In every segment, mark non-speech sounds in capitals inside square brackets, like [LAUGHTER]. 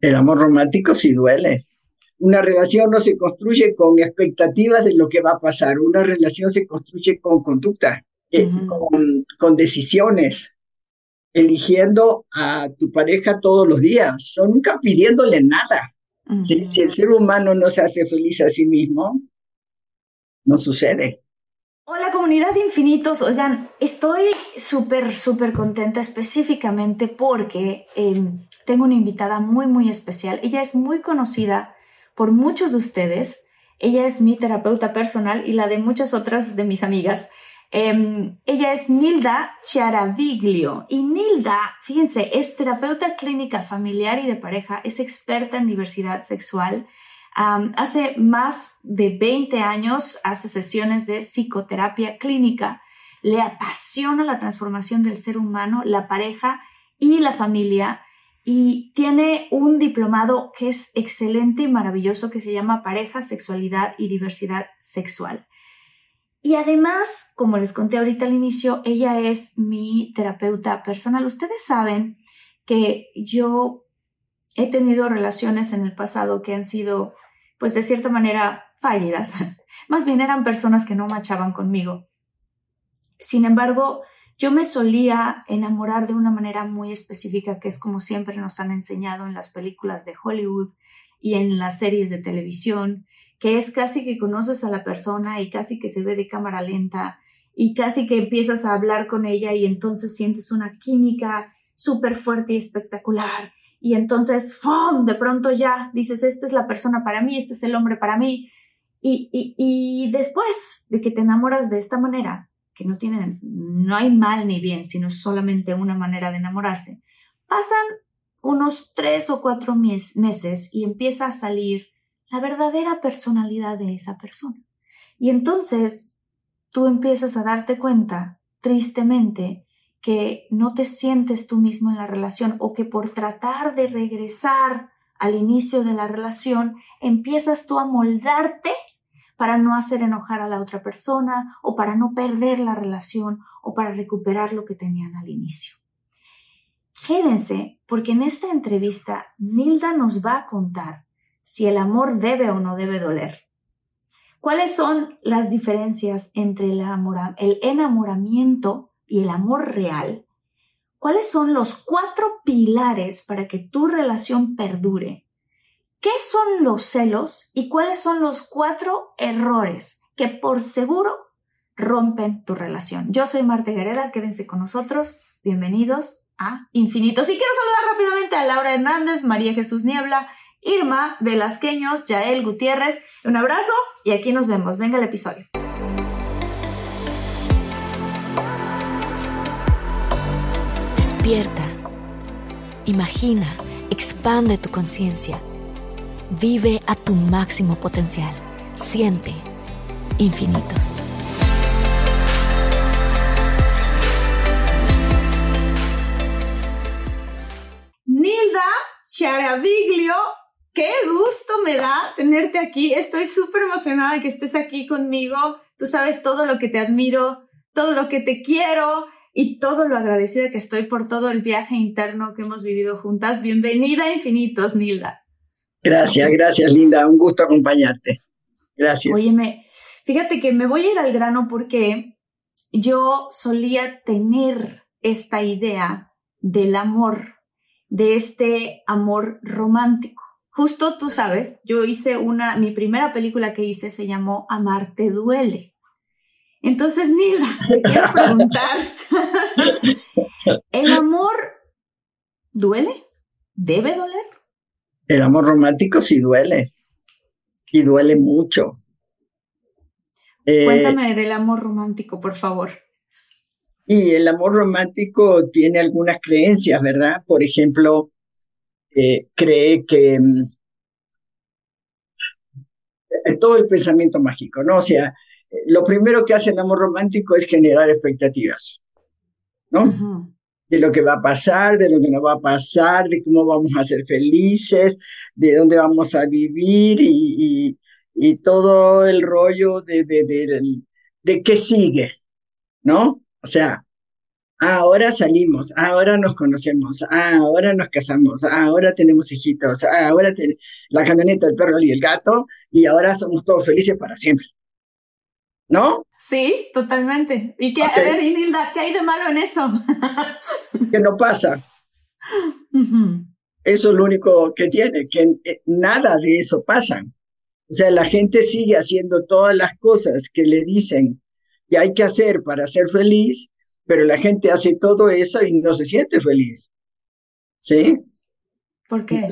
El amor romántico sí duele. Una relación no se construye con expectativas de lo que va a pasar. Una relación se construye con conducta, eh, con, con, decisiones, eligiendo a tu pareja todos los días, nunca pidiéndole nada. si, si el ser humano no se hace feliz a sí mismo, no sucede. Hola comunidad de infinitos, oigan, estoy súper, súper contenta específicamente porque em, tengo una invitada muy, muy especial. Ella es muy conocida por muchos de ustedes. Ella es mi terapeuta personal y la de muchas otras de mis amigas. Em, ella es Nilda Chiaraviglio y Nilda, fíjense, es terapeuta clínica familiar y de pareja, es experta en diversidad sexual. hace más de 20 años hace sesiones de psicoterapia clínica. Le apasiona la transformación del ser humano, la pareja y la familia y tiene un diplomado que es excelente y maravilloso que se llama Pareja, Sexualidad y Diversidad Sexual. Y además, como les conté ahorita al inicio, ella es mi terapeuta personal. Ustedes saben que yo he tenido relaciones en el pasado que han sido, pues de cierta manera, fallidas. [LAUGHS] Más bien eran personas que no machaban conmigo. Sin embargo, yo me solía enamorar de una manera muy específica, que es como siempre nos han enseñado en las películas de Hollywood y en las series de televisión, que es casi que conoces a la persona y casi que se ve de cámara lenta y casi que empiezas a hablar con ella y entonces sientes una química súper fuerte y espectacular. Y entonces, ¡fum! De pronto ya dices, esta es la persona para mí, este es el hombre para mí. Y, y, y después de que te enamoras de esta manera, que no tienen, no hay mal ni bien, sino solamente una manera de enamorarse. Pasan unos tres o cuatro meses y empieza a salir la verdadera personalidad de esa persona. Y entonces tú empiezas a darte cuenta, tristemente, que no te sientes tú mismo en la relación o que por tratar de regresar al inicio de la relación empiezas tú a moldarte para no hacer enojar a la otra persona o para no perder la relación o para recuperar lo que tenían al inicio. Quédense porque en esta entrevista Nilda nos va a contar si el amor debe o no debe doler. ¿Cuáles son las diferencias entre el, el enamoramiento y el amor real? ¿Cuáles son los cuatro pilares para que tu relación perdure? ¿Qué son los celos y cuáles son los cuatro errores que por seguro rompen tu relación? Yo soy Marta Gareda, quédense con nosotros. Bienvenidos a Infinitos. Y quiero saludar rápidamente a Laura Hernández, María Jesús Niebla, Irma Velasqueños, Yael Gutiérrez. Un abrazo y aquí nos vemos. Venga el episodio. Despierta. Imagina. Expande tu conciencia Vive a tu máximo potencial. Siente infinitos. Nilda Charaviglio, qué gusto me da tenerte aquí. Estoy súper emocionada de que estés aquí conmigo. Tú sabes todo lo que te admiro, todo lo que te quiero y todo lo agradecida que estoy por todo el viaje interno que hemos vivido juntas. Bienvenida a Infinitos, Nilda. Gracias, gracias, Linda. Un gusto acompañarte. Gracias. Óyeme, fíjate que me voy a ir al grano porque yo solía tener esta idea del amor, de este amor romántico. justo tú sabes, yo hice una, mi primera película que hice se llamó Amarte duele. Entonces, Nila, te [LAUGHS] quiero preguntar, [LAUGHS] ¿el amor duele? ¿Debe doler? El amor romántico sí duele. Y duele mucho. Eh, Cuéntame del amor romántico, por favor. Y el amor romántico tiene algunas creencias, ¿verdad? Por ejemplo, eh, cree que mm, todo el pensamiento mágico, ¿no? O sea, lo primero que hace el amor romántico es generar expectativas, ¿no? De lo que va a pasar, de lo que no va a pasar, de cómo vamos a ser felices, de dónde vamos a vivir y, y, todo el rollo de, de, de, de qué sigue, ¿no? O sea, ahora salimos, ahora nos conocemos, ahora nos casamos, ahora tenemos hijitos, ahora la camioneta, el perro y el gato, y ahora somos todos felices para siempre. ¿No? Sí, totalmente. ¿Y qué, a ver, Inilda, qué hay de malo en eso? [LAUGHS] que no pasa. Eso es lo único que tiene, que eh, nada de eso pasa. O sea, la gente sigue haciendo todas las cosas que le dicen que hay que hacer para ser feliz, pero la gente hace todo eso y no se siente feliz. ¿Sí? ¿Por qué?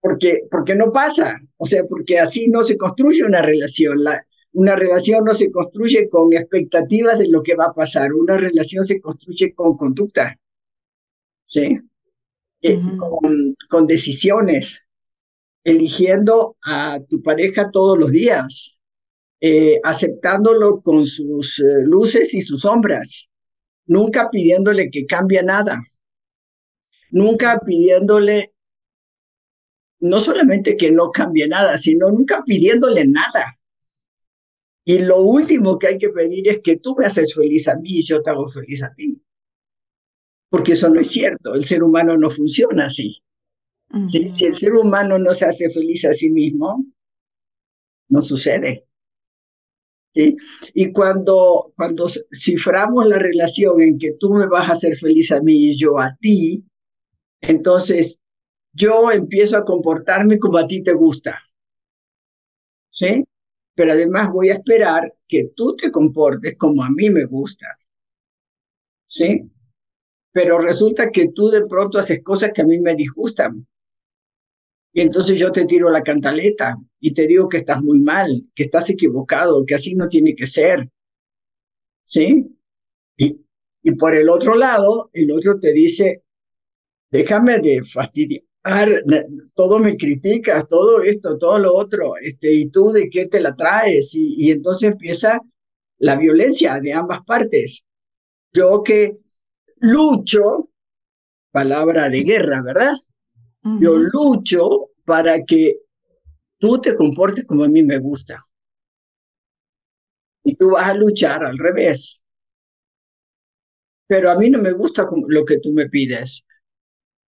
Porque, porque no pasa, o sea, porque así no se construye una relación. La, una relación no se construye con expectativas de lo que va a pasar, una relación se construye con conducta, ¿sí? Eh, con, con, decisiones, eligiendo a tu pareja todos los días, eh, aceptándolo con sus eh, luces y sus sombras, nunca pidiéndole que cambie nada, nunca pidiéndole no solamente que no cambie nada, sino nunca pidiéndole nada. Y lo último que hay que pedir es que tú me haces feliz a mí y yo te hago feliz a ti. Porque eso no es cierto, el ser humano no funciona así. si, el ser humano no se hace feliz a sí mismo, no sucede. ¿Sí? Y cuando, cuando ciframos la relación en que tú me vas a hacer feliz a mí y yo a ti, entonces yo empiezo a comportarme como a ti te gusta. ¿Sí? Pero además voy a esperar que tú te comportes como a mí me gusta. ¿Sí? Pero resulta que tú de pronto haces cosas que a mí me disgustan. Y entonces yo te tiro la cantaleta y te digo que estás muy mal, que estás equivocado, que así no tiene que ser. ¿Sí? Y, y por el otro lado, el otro te dice, déjame de fastidiar, todo me criticas, todo esto, todo lo otro, este, y tú de qué te la traes, y, entonces empieza la violencia de ambas partes. Yo que lucho, palabra de guerra, ¿verdad? Yo lucho para que tú te comportes como a mí me gusta. Y tú vas a luchar al revés. Pero a mí no me gusta lo que tú me pides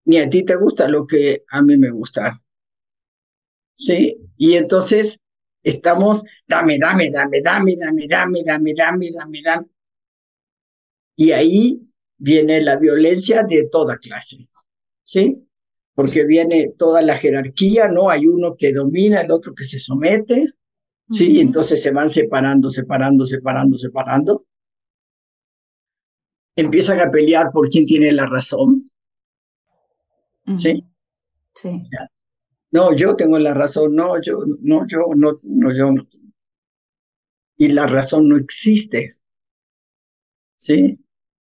ni a ti te gusta lo que a mí me gusta. ¿Sí? Y entonces estamos, dame, dame, dame, dame, dame, dame, dame, dame, dame, dame. Y ahí viene la violencia de toda clase. ¿Sí? Porque viene toda la jerarquía, ¿no? Hay uno que domina, el otro que se somete. ¿Sí? Entonces se van separando, separando, separando, separando. Empiezan a pelear por quién tiene la razón. ¿Sí? Sí. No, yo tengo la razón, no, yo, no, yo, no, no, yo. Y la razón no existe. ¿Sí?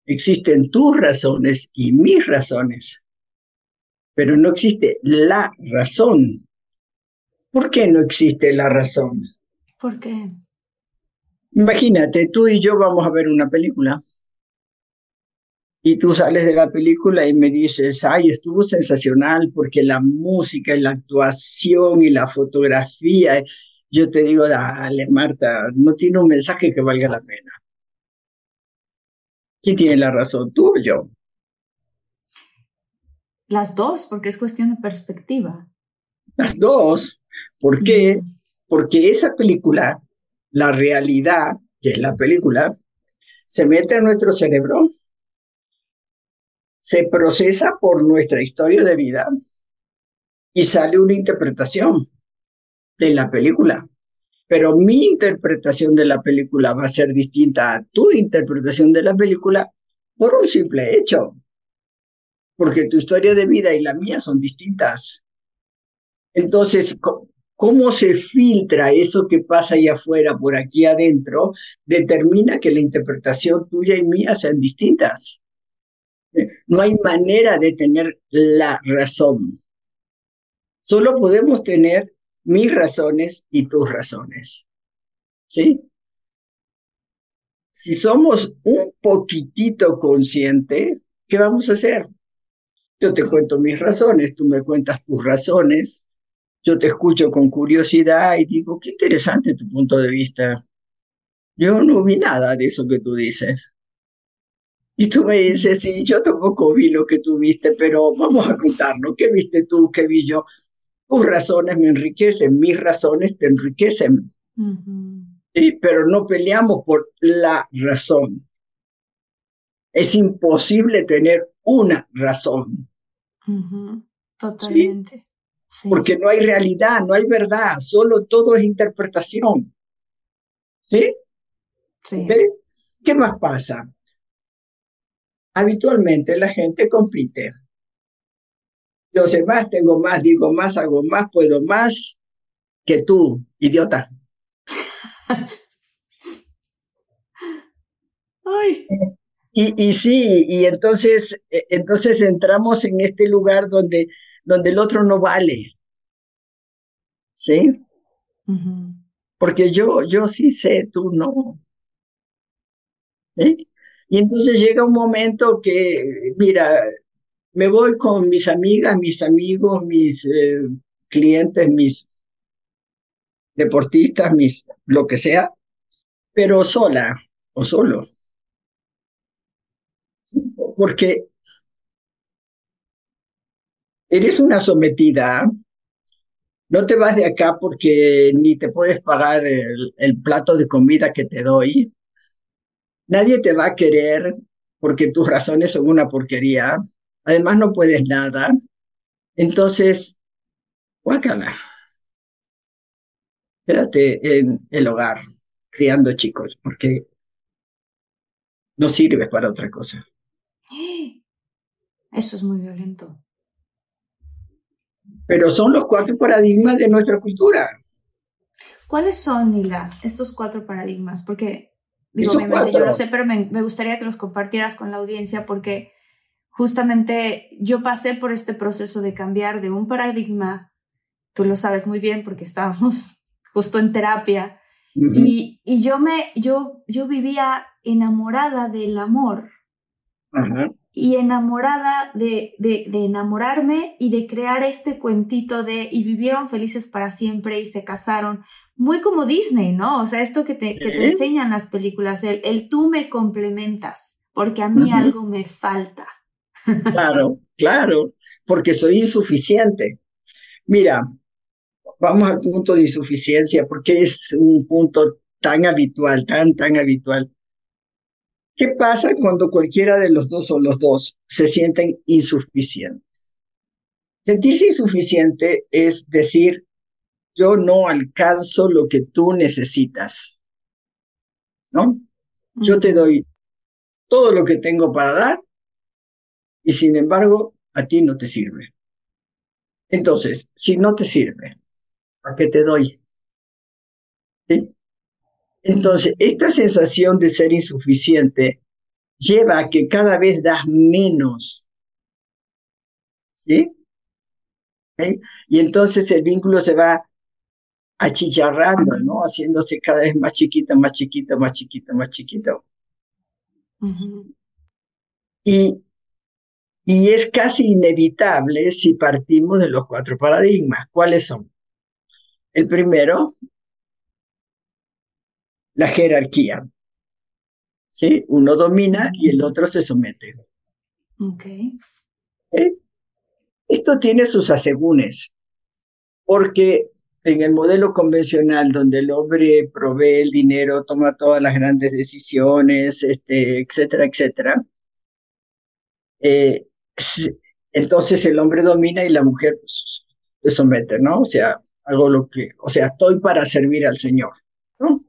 Existen tus razones y mis razones, pero no existe la razón. ¿Por qué no existe la razón? ¿Por qué? Imagínate, tú y yo vamos a ver una película y tú sales de la película y me dices, ay, estuvo sensacional porque la música y la actuación y la fotografía, yo te digo, dale, Marta, no tiene un mensaje que valga la pena. ¿Quién tiene la razón, tú o yo? Las dos, porque es cuestión de perspectiva. Las dos. ¿Por qué? Porque esa película, la realidad, que es la película, se mete en nuestro cerebro se procesa por nuestra historia de vida y sale una interpretación de la película. Pero mi interpretación de la película va a ser distinta a tu interpretación de la película por un simple hecho. Porque tu historia de vida y la mía son distintas. Entonces, cómo se filtra eso que pasa allá afuera por aquí adentro, determina que la interpretación tuya y mía sean distintas. No hay manera de tener la razón. Solo podemos tener mis razones y tus razones. ¿Sí? Si somos un poquitito conscientes, ¿qué vamos a hacer? Yo te cuento mis razones, tú me cuentas tus razones, yo te escucho con curiosidad y digo, qué interesante tu punto de vista. Yo no vi nada de eso que tú dices. Y tú me dices, sí, yo tampoco vi lo que tú viste, pero vamos a contarlo. ¿Qué viste tú? ¿Qué vi yo? Tus razones me enriquecen, mis razones te enriquecen. ¿Sí? Pero no peleamos por la razón. Es imposible tener una razón. Totalmente. Porque no hay realidad, no hay verdad, solo todo es interpretación. ¿Sí? Sí. ¿Qué más pasa? Habitualmente la gente compite. Yo sé más, tengo más, digo más, hago más, puedo más que tú, idiota. [LAUGHS] Ay. Y, y sí, y entonces, e, entonces entramos en este lugar donde donde el otro no vale. ¿Sí? Porque yo, yo sí sé, tú no. ¿Sí? Y entonces llega un momento que, mira, me voy con mis amigas, mis amigos, mis eh, clientes, mis deportistas, mis lo que sea, pero sola o solo. Porque eres una sometida, no te vas de acá porque ni te puedes pagar el, plato de comida que te doy. Nadie te va a querer porque tus razones son una porquería. Además, no puedes nada. Entonces, guácala. Quédate en el hogar criando chicos porque no sirve para otra cosa. [GASPS] Eso es muy violento pero son los cuatro paradigmas de nuestra cultura. ¿Cuáles son, Nila, estos cuatro paradigmas? Porque, digo, obviamente yo lo sé, pero me, gustaría que los compartieras con la audiencia porque justamente yo pasé por este proceso de cambiar de un paradigma, tú lo sabes muy bien porque estábamos [LAUGHS] justo en terapia, y, y, yo, me, yo, yo vivía enamorada del amor. Y enamorada de, de, de, enamorarme y de crear este cuentito de y vivieron felices para siempre y se casaron. Muy como Disney, ¿no? O sea, esto que te, que te enseñan las películas, el, el, tú me complementas, porque a mí algo me falta. Claro, claro, porque soy insuficiente. Mira, vamos al punto de insuficiencia, porque es un punto tan habitual, tan, tan habitual. ¿Qué pasa cuando cualquiera de los dos o los dos se sienten insuficientes? Sentirse insuficiente es decir, yo no alcanzo lo que tú necesitas. ¿No? Yo te doy todo lo que tengo para dar y sin embargo a ti no te sirve. Entonces, si no te sirve, ¿a qué te doy? ¿Sí? Entonces, esta sensación de ser insuficiente lleva a que cada vez das menos. ¿Sí? Y entonces el vínculo se va achicharrando, ¿no? Haciéndose cada vez más chiquito, más chiquito, más chiquito, más chiquito. y, y es casi inevitable si partimos de los cuatro paradigmas. ¿Cuáles son? El primero la jerarquía. ¿Sí? Uno domina y el otro se somete. Ok. ¿Eh? Esto tiene sus asegúnes, porque en el modelo convencional donde el hombre provee el dinero, toma todas las grandes decisiones, este, etcétera, etcétera, eh, entonces el hombre domina y la mujer pues, te sometes, ¿no? O sea, hago lo que, o sea, estoy para servir al Señor, ¿no?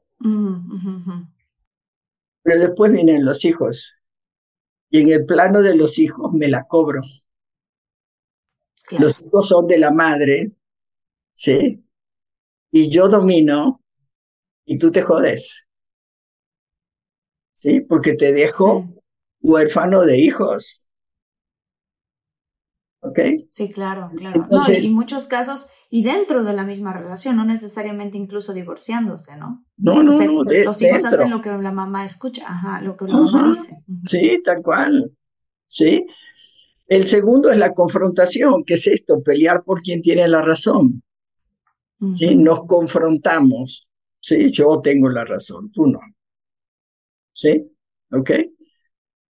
Pero después vienen los hijos. Y en el plano de los hijos me la cobro. Los hijos son de la madre, ¿sí? Y yo domino y tú te jodes. ¿Sí? Porque te dejo huérfano de hijos. ¿Ok? Sí, claro, claro. no, y en muchos casos, y dentro de la misma relación, no necesariamente incluso divorciándose, ¿no? No, no, no. los hijos hacen lo que la mamá escucha, ajá, lo que la mamá dice. Sí, tal cual. Sí. El segundo es la confrontación, que es esto, pelear por quien tiene la razón. ¿Sí? Nos confrontamos. Sí, yo tengo la razón, tú no. ¿Sí? ¿Ok?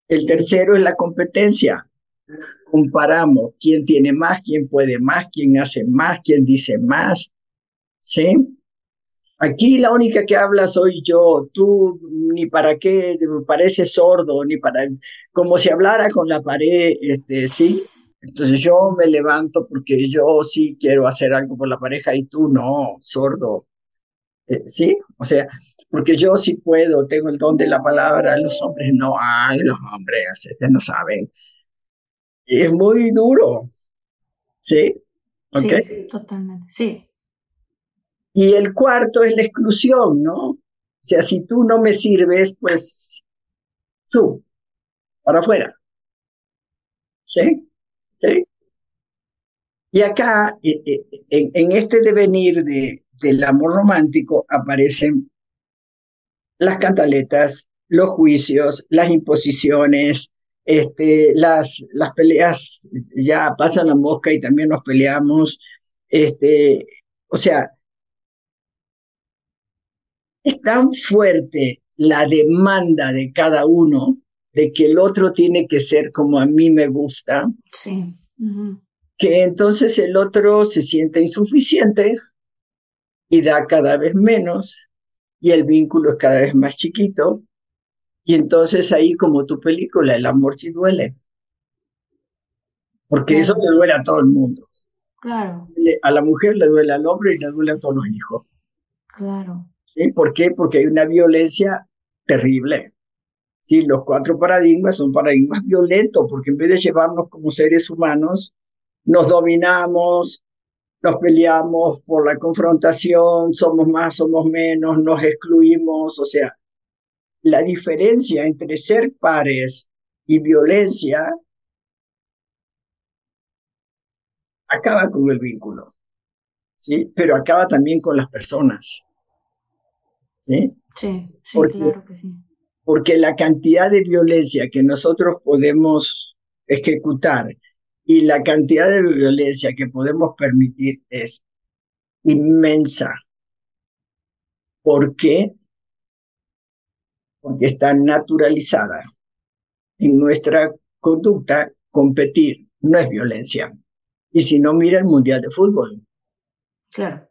El tercero es la competencia comparamos quién tiene más, quién puede más, quién hace más, quién dice más. ¿Sí? Aquí la única que habla soy yo, tú ni para qué, me parece sordo, ni para, como si hablara con la pared, este, ¿sí? Entonces yo me levanto porque yo sí quiero hacer algo por la pareja y tú no, sordo. Eh, ¿Sí? O sea, porque yo sí puedo, tengo el don de la palabra, los hombres no, ay, los hombres, ustedes no saben es muy duro. ¿Sí? Sí, totalmente, sí. Y el cuarto es la exclusión, ¿no? O sea, si tú no me sirves, pues tú, para afuera. ¿Sí? ¿Sí? Y acá, e, e, en, en este devenir de, del amor romántico, aparecen las cantaletas, los juicios, las imposiciones, este, las, las peleas ya pasan la mosca y también nos peleamos. Este, o sea, es tan fuerte la demanda de cada uno de que el otro tiene que ser como a mí me gusta, sí. que entonces el otro se siente insuficiente y da cada vez menos y el vínculo es cada vez más chiquito y entonces ahí como tu película, el amor sí duele. Porque eso le duele a todo el mundo. Claro. A la mujer le duele al hombre y le duele a todos los hijos. Claro. ¿Sí? ¿Por qué? Porque hay una violencia terrible. Sí, los cuatro paradigmas son paradigmas violentos, porque en vez de llevarnos como seres humanos, nos dominamos, nos peleamos por la confrontación, somos más, somos menos, nos excluimos, o sea, la diferencia entre ser pares y violencia acaba con el vínculo, ¿sí? Pero acaba también con las personas, ¿sí? Sí, sí, claro que sí. Porque la cantidad de violencia que nosotros podemos ejecutar y la cantidad de violencia que podemos permitir es inmensa. ¿Por qué? porque está naturalizada en nuestra conducta, competir no es violencia. Y si no, mira el Mundial de Fútbol. Claro.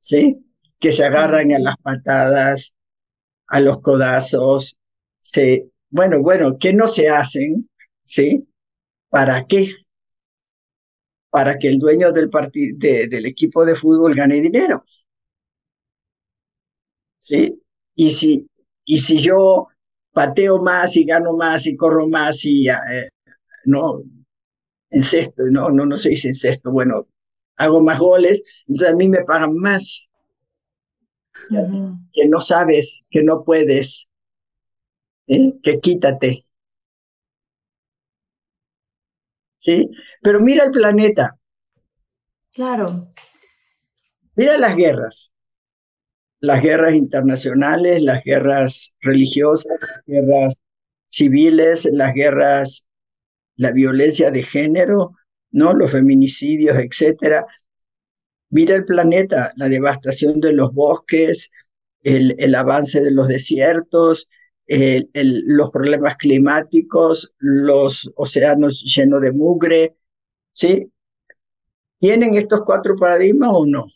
¿Sí? Que se agarran a las patadas, a los codazos, se, bueno, bueno, ¿qué no se hacen? ¿Sí? ¿Para qué? Para que el dueño del, del equipo de fútbol gane dinero. ¿Sí? Y si y si yo pateo más y gano más y corro más y eh, no sexto, no, no, no se dice sexto, bueno, hago más goles, entonces a mí me pagan más. Que no sabes, que no puedes, ¿eh? que quítate. ¿Sí? Pero mira el planeta. Claro. Mira las guerras las guerras internacionales, las guerras religiosas, las guerras civiles, las guerras, la violencia de género, ¿no? Los feminicidios, etcétera. Mira el planeta, la devastación de los bosques, el, el avance de los desiertos, el, los problemas climáticos, los océanos llenos de mugre, ¿sí? ¿Tienen estos cuatro paradigmas o no?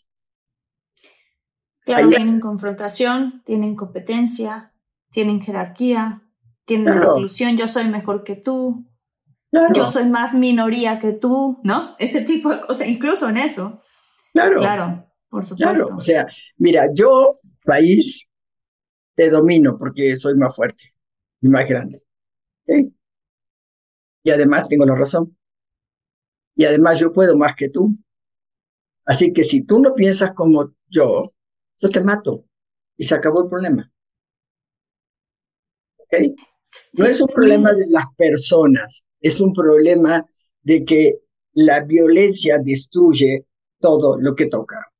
Claro, tienen confrontación, tienen competencia, tienen jerarquía, tienen exclusión, yo soy mejor que tú, yo soy más minoría que tú, ¿no? Ese tipo de cosas, incluso en eso. Claro. Claro, por supuesto. Claro, o sea, mira, yo, país, te domino porque soy más fuerte y más grande. Y además tengo la razón. Y además yo puedo más que tú. Así que si tú no piensas como yo, yo te mato y se acabó el problema. ¿Ok? No es un problema de las personas, es un problema de que la violencia destruye todo lo que toca.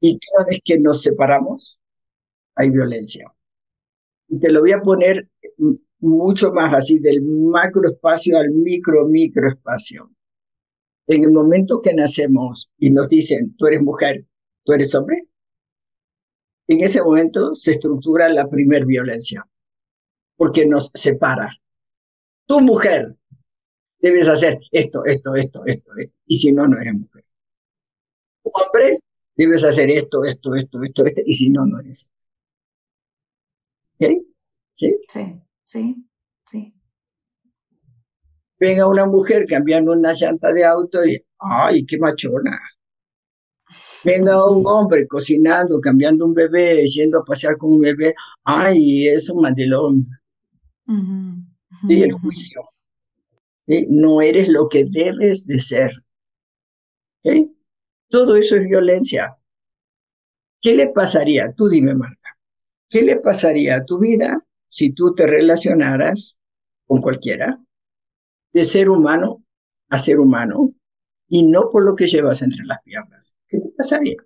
Y cada vez que nos separamos, hay violencia. Y te lo voy a poner mucho más así, del macroespacio al micro, microespacio. En el momento que nacemos y nos dicen, tú eres mujer, tú eres hombre, en ese momento se estructura la primer violencia, porque nos separa. Tu mujer, debes hacer esto, esto, esto, esto, esto, y si no, no eres mujer. Hombre, debes hacer esto, esto, esto, esto, esto, y si no, no eres. ¿Ok? ¿Sí? Sí, sí, sí. Venga una mujer cambiando una llanta de auto y, ¡ay, qué machona! Venga un hombre cocinando, cambiando un bebé, yendo a pasear con un bebé, ¡ay, es un mandilón! el juicio. No eres lo que debes de ser. Todo eso es violencia. ¿Qué le pasaría? Tú dime, Marta. ¿Qué le pasaría a tu vida si tú te relacionaras con cualquiera de ser humano a ser humano y no por lo que llevas entre las piernas? ¿Qué te pasaría?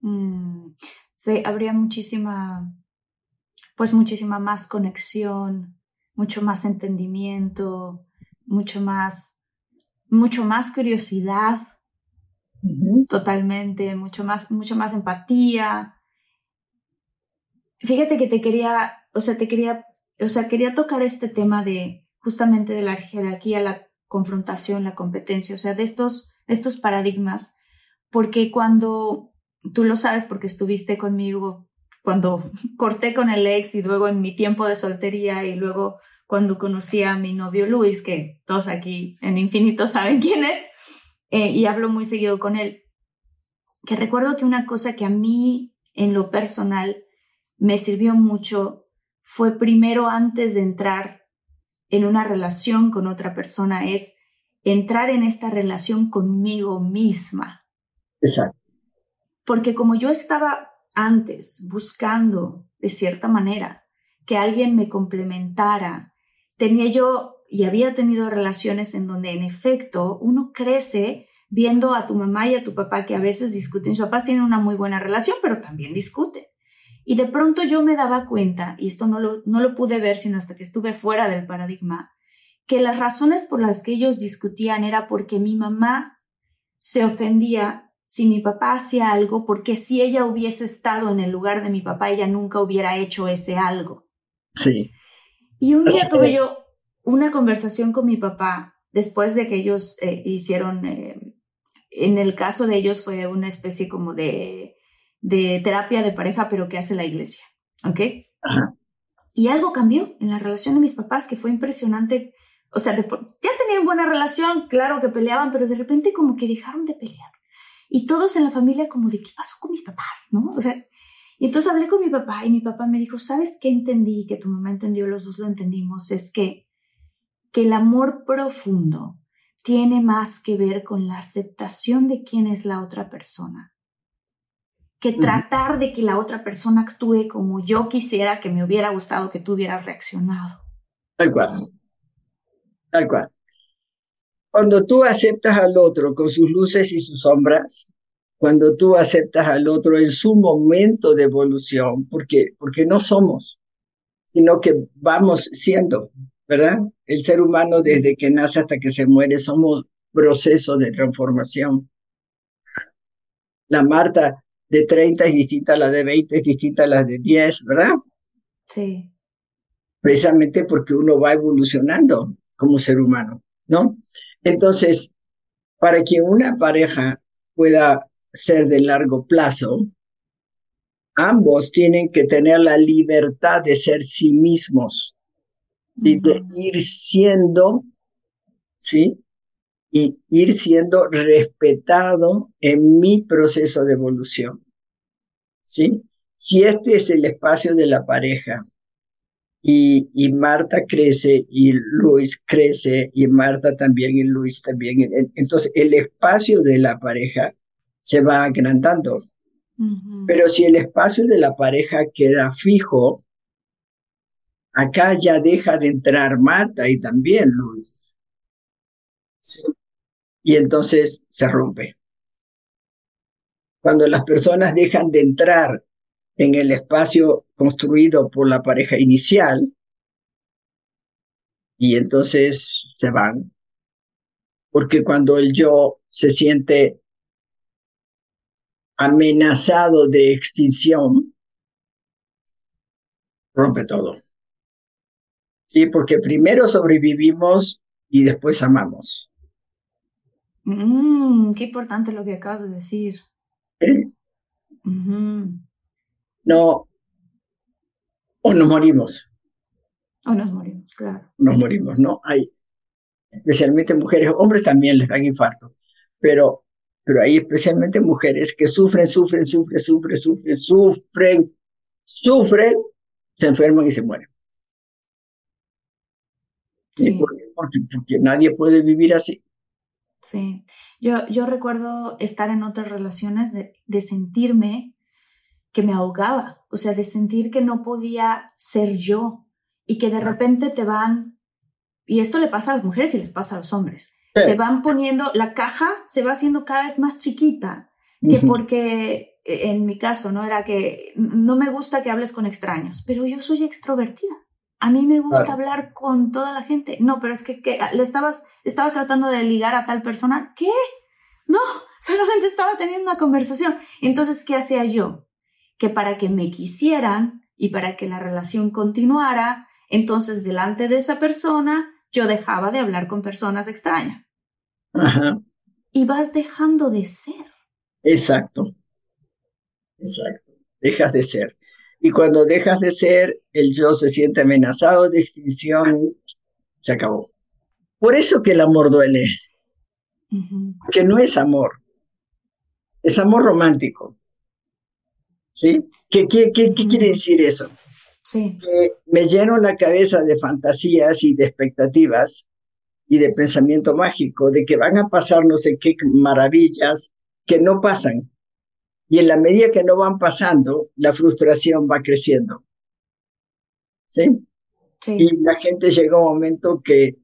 Mm, sí, habría muchísima, pues muchísima más conexión, mucho más entendimiento, mucho más, mucho más curiosidad, totalmente, mucho más, mucho más empatía. Fíjate que te quería, o sea, te quería, o sea, quería tocar este tema de justamente de la jerarquía, la confrontación, la competencia, o sea, de estos, estos paradigmas, porque cuando tú lo sabes porque estuviste conmigo cuando [LAUGHS] corté con el ex y luego en mi tiempo de soltería y luego cuando conocí a mi novio Luis, que todos aquí en Infinito saben [LAUGHS] quién es, eh, y hablo muy seguido con él, que recuerdo que una cosa que a mí en lo personal me sirvió mucho fue primero antes de entrar en una relación con otra persona, es entrar en esta relación conmigo misma. Exacto. Porque como yo estaba antes buscando, de cierta manera, que alguien me complementara, tenía yo y había tenido relaciones en donde en efecto uno crece viendo a tu mamá y a tu papá que a veces discuten. Sus papás tienen una muy buena relación, pero también discuten. Y de pronto yo me daba cuenta, y esto no lo, no lo pude ver sino hasta que estuve fuera del paradigma, que las razones por las que ellos discutían era porque mi mamá se ofendía si mi papá hacía algo, porque si ella hubiese estado en el lugar de mi papá, ella nunca hubiera hecho ese algo. Sí. Y un día tuve yo una conversación con mi papá después de que ellos eh, hicieron, eh, en el caso de ellos fue una especie como de de terapia de pareja, pero que hace la iglesia. ¿Ok? Y algo cambió en la relación de mis papás que fue impresionante. O sea, ya tenían buena relación, claro que peleaban, pero de repente como que dejaron de pelear. Y todos en la familia como de, ¿qué pasó con mis papás? ¿No? O sea, y entonces hablé con mi papá y mi papá me dijo, ¿sabes qué entendí? Que tu mamá entendió, los dos lo entendimos, es que, que el amor profundo tiene más que ver con la aceptación de quién es la otra persona que tratar de que la otra persona actúe como yo quisiera que me hubiera gustado que tú hubieras reaccionado. Tal cual. Tal cual. Cuando tú aceptas al otro con sus luces y sus sombras, cuando tú aceptas al otro en su momento de evolución, porque, porque no somos, sino que vamos siendo, ¿verdad? El ser humano desde que nace hasta que se muere somos proceso de transformación. La Marta de 30 es distinta a la de 20, es distinta a la de 10, ¿verdad? Sí. Precisamente porque uno va evolucionando como ser humano, ¿no? Entonces, para que una pareja pueda ser de largo plazo, ambos tienen que tener la libertad de ser sí mismos, ¿sí? de ir siendo, ¿sí? Y ir siendo respetado en mi proceso de evolución. ¿Sí? Si este es el espacio de la pareja y, y Marta crece y Luis crece y Marta también y Luis también, entonces el espacio de la pareja se va agrandando. Pero si el espacio de la pareja queda fijo, acá ya deja de entrar Marta y también Luis. Y entonces se rompe. Cuando las personas dejan de entrar en el espacio construido por la pareja inicial, y entonces se van. Porque cuando el yo se siente amenazado de extinción, rompe todo. Sí, porque primero sobrevivimos y después amamos. Mm, qué importante lo que acabas de decir. No, o nos morimos. O nos morimos, claro. Nos morimos, ¿no? Hay, especialmente mujeres, hombres también les dan infarto, pero pero hay especialmente mujeres que sufren, sufren, sufren, sufren, sufren, sufren, sufren, se enferman y se mueren. Sí. Porque, porque, nadie puede vivir así. Sí, yo, yo recuerdo estar en otras relaciones de, de sentirme que me ahogaba, o sea, de sentir que no podía ser yo y que de repente te van, y esto le pasa a las mujeres y les pasa a los hombres, se van poniendo, la caja se va haciendo cada vez más chiquita, que porque e, en mi caso, ¿no? Era que no me gusta que hables con extraños, pero yo soy extrovertida. A mí me gusta hablar con toda la gente. No, pero es que, le estabas, estabas tratando de ligar a tal persona. ¿Qué? No, [LAUGHS] solamente estaba teniendo una conversación. Entonces, ¿qué hacía yo? Que para que me quisieran y para que la relación continuara, entonces delante de esa persona yo dejaba de hablar con personas extrañas. Ajá. Y vas dejando de ser. Exacto. Exacto. Dejas de ser. Y cuando dejas de ser, el yo se siente amenazado de extinción, se acabó. Por eso que el amor duele. Que no es amor. Es amor romántico. ¿Sí? ¿Qué, qué, qué, qué quiere decir eso? me lleno la cabeza de fantasías y de expectativas y de pensamiento mágico, de que van a pasar no sé qué maravillas que no pasan. Y en la medida que no van pasando, la frustración va creciendo. ¿Sí? sí. Y la gente llega a un momento que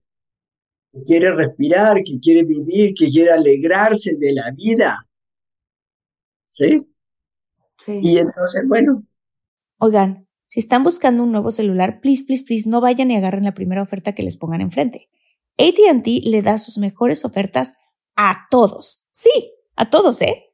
quiere respirar, que quiere vivir, que quiere alegrarse de la vida. ¿Sí? Sí. Y entonces, bueno. Oigan, si están buscando un nuevo celular, please, please, please, no vayan y agarren la primera oferta que les pongan enfrente. ATT le da sus mejores ofertas a todos. Sí, a todos, ¿eh?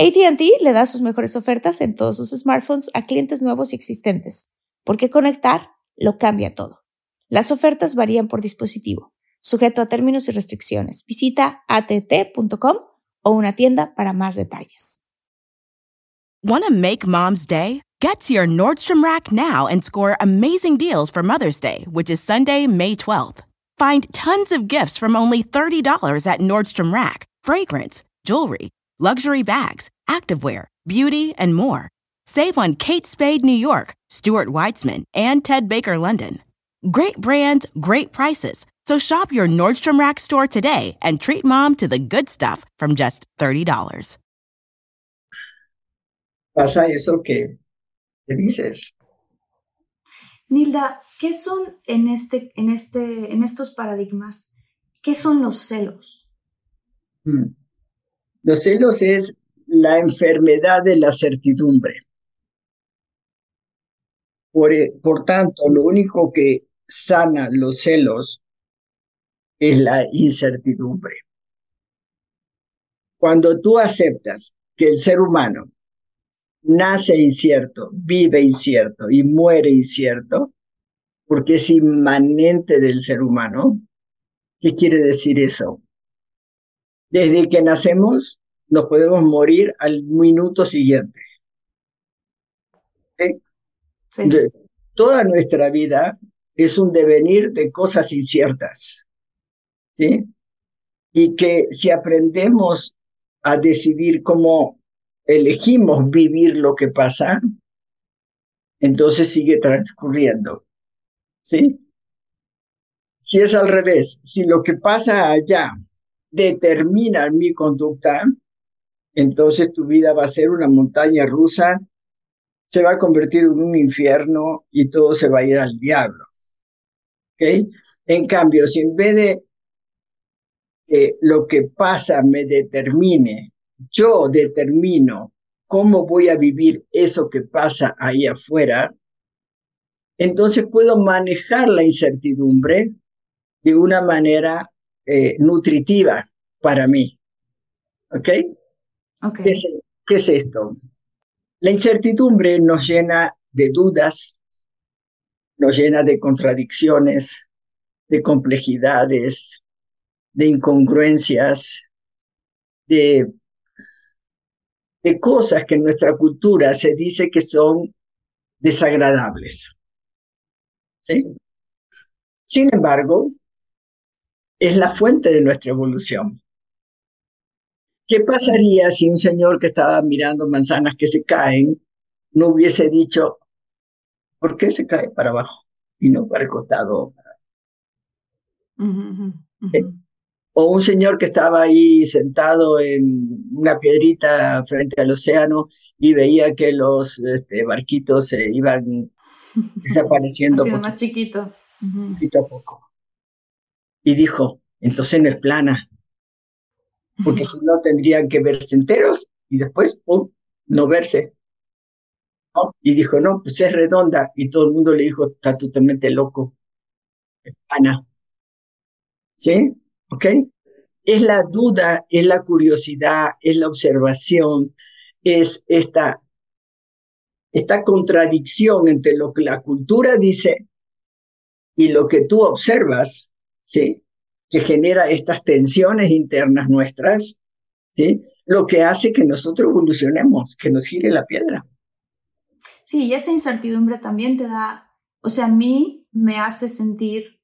ATT le da sus mejores ofertas en todos sus smartphones a clientes nuevos y existentes, porque conectar lo cambia todo. Las ofertas varían por dispositivo, sujeto a términos y restricciones. Visita att.com o una tienda para más detalles. Wanna make mom's day? Get to your Nordstrom Rack now and score amazing deals for Mother's Day, which is Sunday, May 12th. Find tons of gifts from only $30 at Nordstrom Rack fragrance, jewelry, luxury bags, activewear, beauty, and more. Save on Kate Spade New York, Stuart Weitzman, and Ted Baker London. Great brands, great prices. So shop your Nordstrom Rack store today and treat mom to the good stuff from just $30. Pasa eso que dices? Nilda, ¿qué son en, este, en, este, en estos paradigmas? ¿Qué son los celos? Hmm. Los celos es la enfermedad de la certidumbre. Por, eh, por tanto, lo único que sana los celos es la incertidumbre. Cuando tú aceptas que el ser humano nace incierto, vive incierto y muere incierto, porque es inmanente del ser humano, ¿qué quiere decir eso? Desde que nacemos nos podemos morir al minuto siguiente. toda nuestra vida es un devenir de cosas inciertas. ¿sí? Y que si aprendemos a decidir cómo elegimos vivir lo que pasa, entonces sigue transcurriendo. ¿Sí? Si es al revés, si lo que pasa allá determina mi conducta, entonces tu vida va a ser una montaña rusa, se va a convertir en un infierno y todo se va a ir al diablo. ¿Okay? En cambio, si en vez de lo que pasa me determine, yo determino cómo voy a vivir eso que pasa ahí afuera, entonces puedo manejar la incertidumbre de una manera eh, nutritiva para mí. ¿Ok? okay. ¿Qué, es, esto? La incertidumbre nos llena de dudas, nos llena de contradicciones, de complejidades, de incongruencias, de, de cosas que en nuestra cultura se dice que son desagradables. ¿Sí? Sin embargo, es la fuente de nuestra evolución. ¿Qué pasaría si un señor que estaba mirando manzanas que se caen no hubiese dicho, ¿por qué se cae para abajo y no para el costado? ¿Eh? O un señor que estaba ahí sentado en una piedrita frente al océano y veía que los este, barquitos se iban [LAUGHS] desapareciendo. más chiquito. Poquito a poco y dijo, entonces no es plana, porque si no tendrían que verse enteros y después, pum, no verse. Y dijo, no, pues es redonda. Y todo el mundo le dijo, está totalmente loco. Es plana. ¿Sí? ¿Ok? Es la duda, es la curiosidad, es la observación, es esta, esta contradicción entre lo que la cultura dice y lo que tú observas ¿sí? que genera estas tensiones internas nuestras, ¿sí? lo que hace que nosotros evolucionemos, que nos gire la piedra. Sí, y esa incertidumbre también te da, o sea, a mí me hace sentir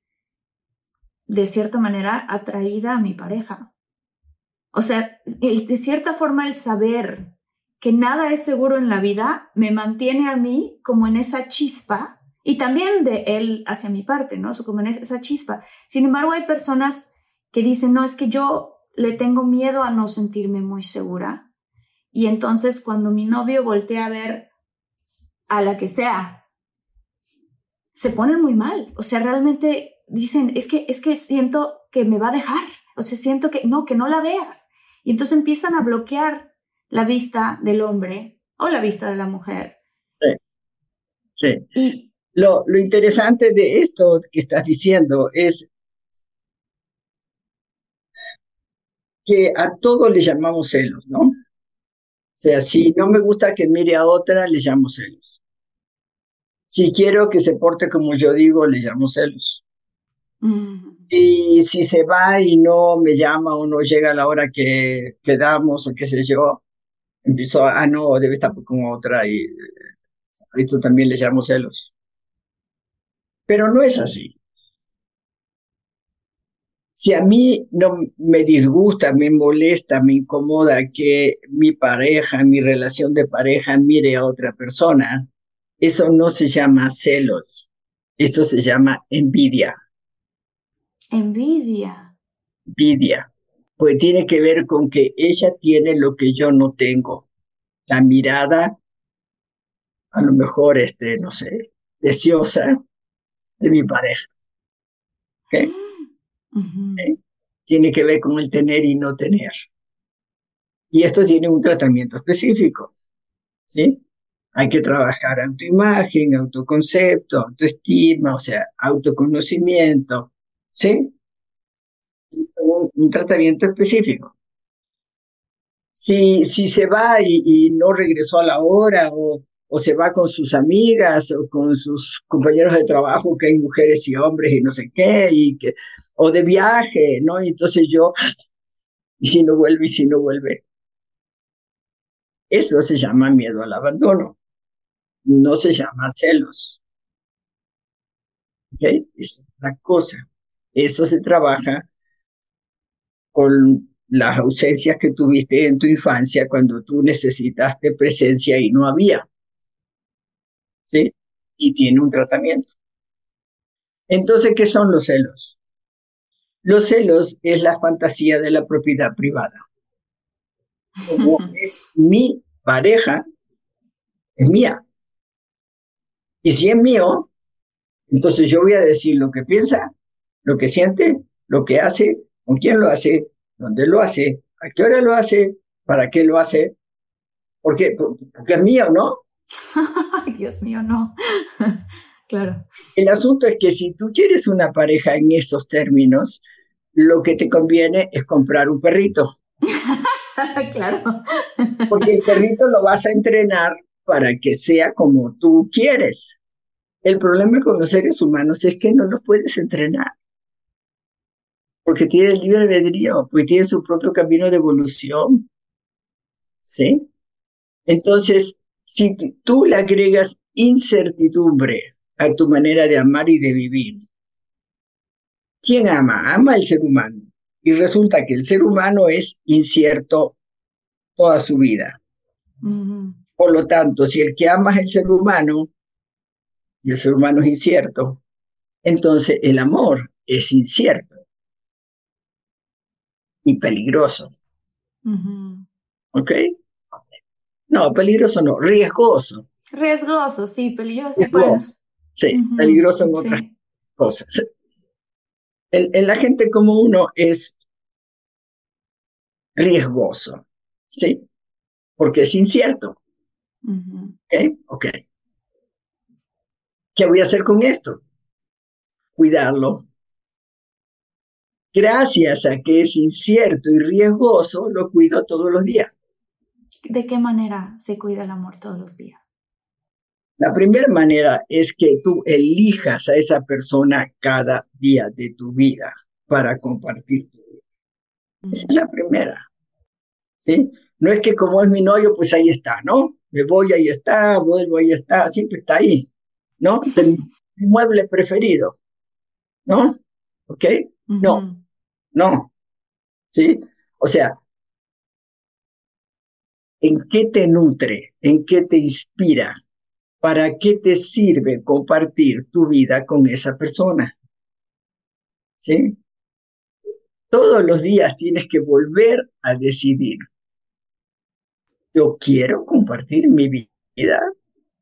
de cierta manera atraída a mi pareja. O sea, de cierta forma el saber que nada es seguro en la vida me mantiene a mí como en esa chispa y también de él hacia mi parte, ¿no? Como en esa chispa. Sin embargo, hay personas que dicen, no, es que yo le tengo miedo a no sentirme muy segura. Y entonces cuando mi novio voltea a ver a la que sea, se ponen muy mal. O sea, realmente dicen, es que, es que siento que me va a dejar. O sea, siento que no, que no la veas. Y entonces empiezan a bloquear la vista del hombre o la vista de la mujer. Sí. Sí. Y, lo, lo interesante de esto que estás diciendo es que a todos le llamamos celos, ¿no? O sea, si no me gusta que mire a otra, le llamo celos. Si quiero que se porte como yo digo, le llamo celos. Y si se va y no me llama o no llega a la hora que quedamos o qué sé yo, empiezo, ah, no, debe estar con otra y esto también le llamo celos. Pero no es así. Si a mí no me disgusta, me molesta, me incomoda que mi pareja, mi relación de pareja mire a otra persona, eso no se llama celos, eso se llama envidia. Envidia. Envidia. Pues tiene que ver con que ella tiene lo que yo no tengo. La mirada, a lo mejor, este, no sé, deseosa, de mi pareja. Tiene que ver con el tener y no tener. Y esto tiene un tratamiento específico. ¿sí? Hay que trabajar autoimagen, autoconcepto, autoestima, o sea, autoconocimiento. ¿sí? Un, un tratamiento específico. si, si se va y, no regresó a la hora o, o se va con sus amigas o con sus compañeros de trabajo, que hay mujeres y hombres y no sé qué, y que, o de viaje, ¿no? Y entonces yo, y si no vuelve, y si no vuelve. Eso se llama miedo al abandono, no se llama celos. Es otra cosa. Eso se trabaja con las ausencias que tuviste en tu infancia cuando tú necesitaste presencia y no había. Y tiene un tratamiento. Entonces, ¿qué son los celos? Los celos es la fantasía de la propiedad privada. Como es mi pareja, es mía. Y si es mío, entonces yo voy a decir lo que piensa, lo que siente, lo que hace, con quién lo hace, dónde lo hace, a qué hora lo hace, para qué lo hace, porque, porque es mío, ¿no? [LAUGHS] Dios mío, no. [LAUGHS] claro. El asunto es que si tú quieres una pareja en esos términos, lo que te conviene es comprar un perrito. [LAUGHS] claro. Porque el perrito lo vas a entrenar para que sea como tú quieres. El problema con los seres humanos es que no los puedes entrenar porque tiene libre albedrío, porque tiene su propio camino de evolución. ¿Sí? Entonces, si tú le agregas incertidumbre a tu manera de amar y de vivir, ¿quién ama? Ama el ser humano. Y resulta que el ser humano es incierto toda su vida. Por lo tanto, si el que ama es el ser humano y el ser humano es incierto, entonces el amor es incierto y peligroso. ¿Ok? No, peligroso no, riesgoso. Riesgoso, sí, peligroso. Sí, peligroso en otras cosas. En, la gente como uno es riesgoso, ¿sí? Porque es incierto. ¿Ok? Ok. ¿Qué voy a hacer con esto? Cuidarlo, gracias a que es incierto y riesgoso, lo cuido todos los días. ¿De qué manera se cuida el amor todos los días? La primera manera es que tú elijas a esa persona cada día de tu vida para compartir tu vida. Esa es la primera. ¿Sí? No es que como es mi novio, pues ahí está, ¿no? Me voy, ahí está, vuelvo, ahí está, siempre está ahí, ¿no? mi mueble preferido, ¿no? ¿Ok? No, no. ¿Sí? O sea, ¿en qué te nutre? ¿En qué te inspira? ¿Para qué te sirve compartir tu vida con esa persona? ¿Sí? Todos los días tienes que volver a decidir. Yo quiero compartir mi vida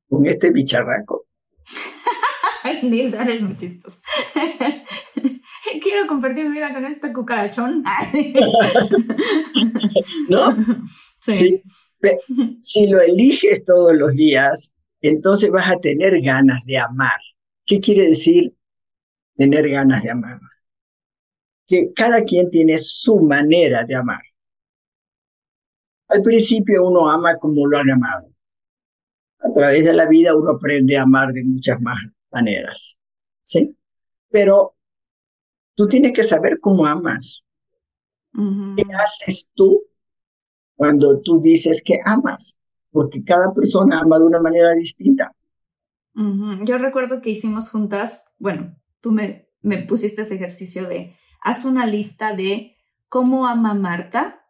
con este bicharraco. [LAUGHS] Nilda, eres muy chistoso. [LAUGHS] quiero compartir mi vida con este cucarachón. [LAUGHS] ¿No? Sí. Si lo eliges todos los días, entonces vas a tener ganas de amar. ¿Qué quiere decir tener ganas de amar? Que cada quien tiene su manera de amar. Al principio uno ama como lo han amado. A través de la vida uno aprende a amar de muchas más maneras. ¿Sí? Pero Tú tienes que saber cómo amas. ¿Qué haces tú cuando tú dices que amas? Porque cada persona ama de una manera distinta. Yo recuerdo que hicimos juntas, bueno, tú me, me pusiste ese ejercicio de haz una lista de cómo ama Marta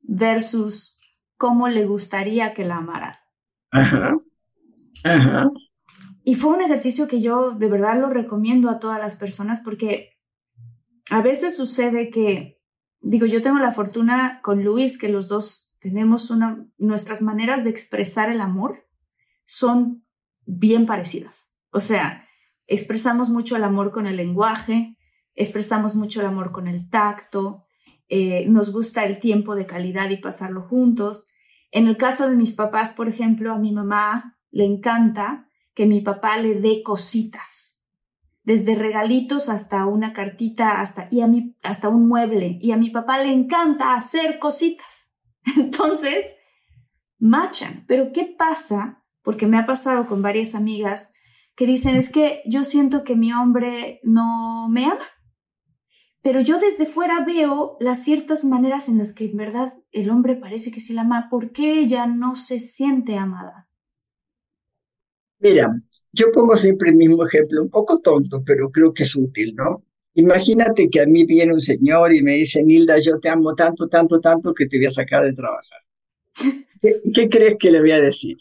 versus cómo le gustaría que la amara. Ajá. Ajá. Y fue un ejercicio que yo de verdad lo recomiendo a todas las personas porque a veces sucede que, digo, yo tengo la fortuna con Luis que los dos tenemos una, nuestras maneras de expresar el amor son bien parecidas. O sea, expresamos mucho el amor con el lenguaje, expresamos mucho el amor con el tacto, eh, nos gusta el tiempo de calidad y pasarlo juntos. En el caso de mis papás, por ejemplo, a mi mamá le encanta que mi papá le dé cositas, desde regalitos hasta una cartita, hasta, y a mí, hasta un mueble. Y a mi papá le encanta hacer cositas. [LAUGHS] Entonces, machan. Pero ¿qué pasa? Porque me ha pasado con varias amigas que dicen, es que yo siento que mi hombre no me ama. Pero yo desde fuera veo las ciertas maneras en las que en verdad el hombre parece que sí la ama. ¿Por qué ella no se siente amada? Mira, yo pongo siempre el mismo ejemplo, un poco tonto, pero creo que es útil, ¿no? Imagínate que a mí viene un señor y me dice, Nilda, yo te amo tanto, tanto, tanto que te voy a sacar de trabajar. [LAUGHS] ¿Qué, crees que le voy a decir?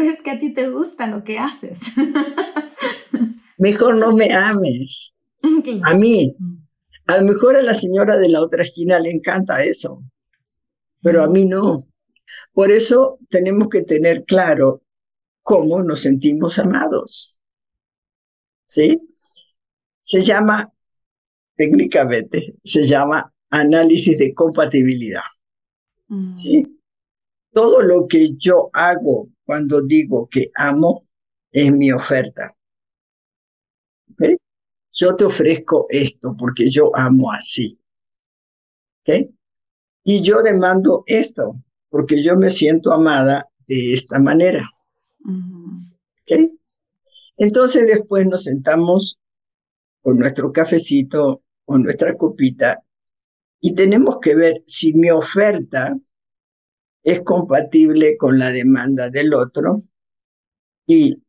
Es que a ti te gusta lo que haces. [LAUGHS] Mejor no me ames. A mí. A lo mejor a la señora de la otra esquina le encanta eso, pero a mí no. Por eso tenemos que tener claro cómo nos sentimos amados. ¿Sí? Se llama, técnicamente, se llama análisis de compatibilidad. Mm. ¿Sí? Todo lo que yo hago cuando digo que amo es mi oferta. ¿Okay? Yo te ofrezco esto porque yo amo así. ¿Ok? Y yo demando esto porque yo me siento amada de esta manera. ¿Ok? Entonces después nos sentamos con nuestro cafecito o nuestra copita y tenemos que ver si mi oferta es compatible con la demanda del otro y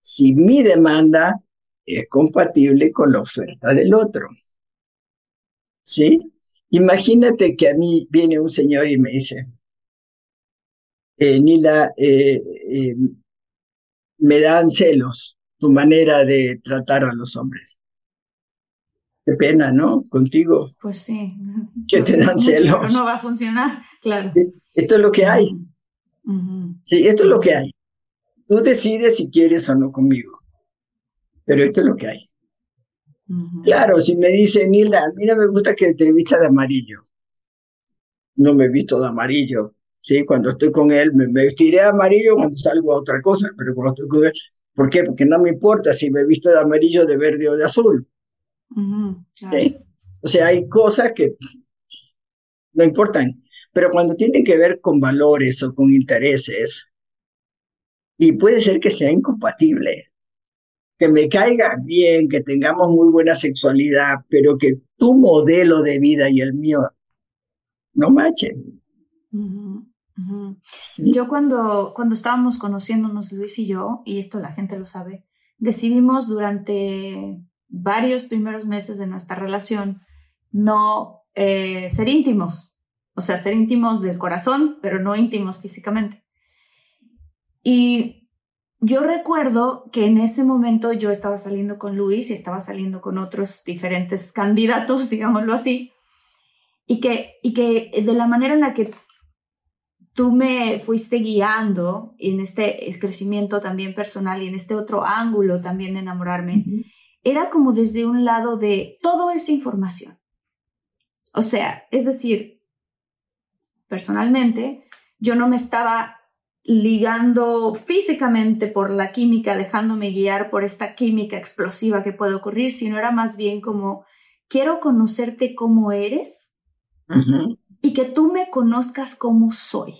si mi demanda es compatible con la oferta del otro. ¿Sí? Imagínate que a mí viene un señor y me dice, eh, Nila, eh, eh, me dan celos tu manera de tratar a los hombres. Qué pena, ¿no? Contigo. Pues sí. Que te dan celos. no va a funcionar, claro. Esto es lo que hay. Sí, esto es lo que hay. Tú decides si quieres o no conmigo. Pero esto es lo que hay. Claro, si me dice Nila, a mí no me gusta que te vista de amarillo. No me he visto de amarillo. Sí, cuando estoy con él, me, vestiré de amarillo cuando salgo a otra cosa, pero cuando estoy con él, ¿por qué? Porque no me importa si me visto de amarillo, de verde o de azul. O sea, hay cosas que no importan, pero cuando tienen que ver con valores o con intereses, y puede ser que sea incompatible, que me caiga bien, que tengamos muy buena sexualidad, pero que tu modelo de vida y el mío no machen. Yo cuando, cuando estábamos conociéndonos, Luis y yo, y esto la gente lo sabe, decidimos durante varios primeros meses de nuestra relación no eh, ser íntimos, o sea, ser íntimos del corazón, pero no íntimos físicamente. Y yo recuerdo que en ese momento yo estaba saliendo con Luis y estaba saliendo con otros diferentes candidatos, [LAUGHS] digámoslo así, y que, y que de la manera en la que tú me fuiste guiando en este crecimiento también personal y en este otro ángulo también de enamorarme, era como desde un lado de todo esa información. O sea, es decir, personalmente, yo no me estaba ligando físicamente por la química, dejándome guiar por esta química explosiva que puede ocurrir, sino era más bien como, quiero conocerte como eres y que tú me conozcas como soy.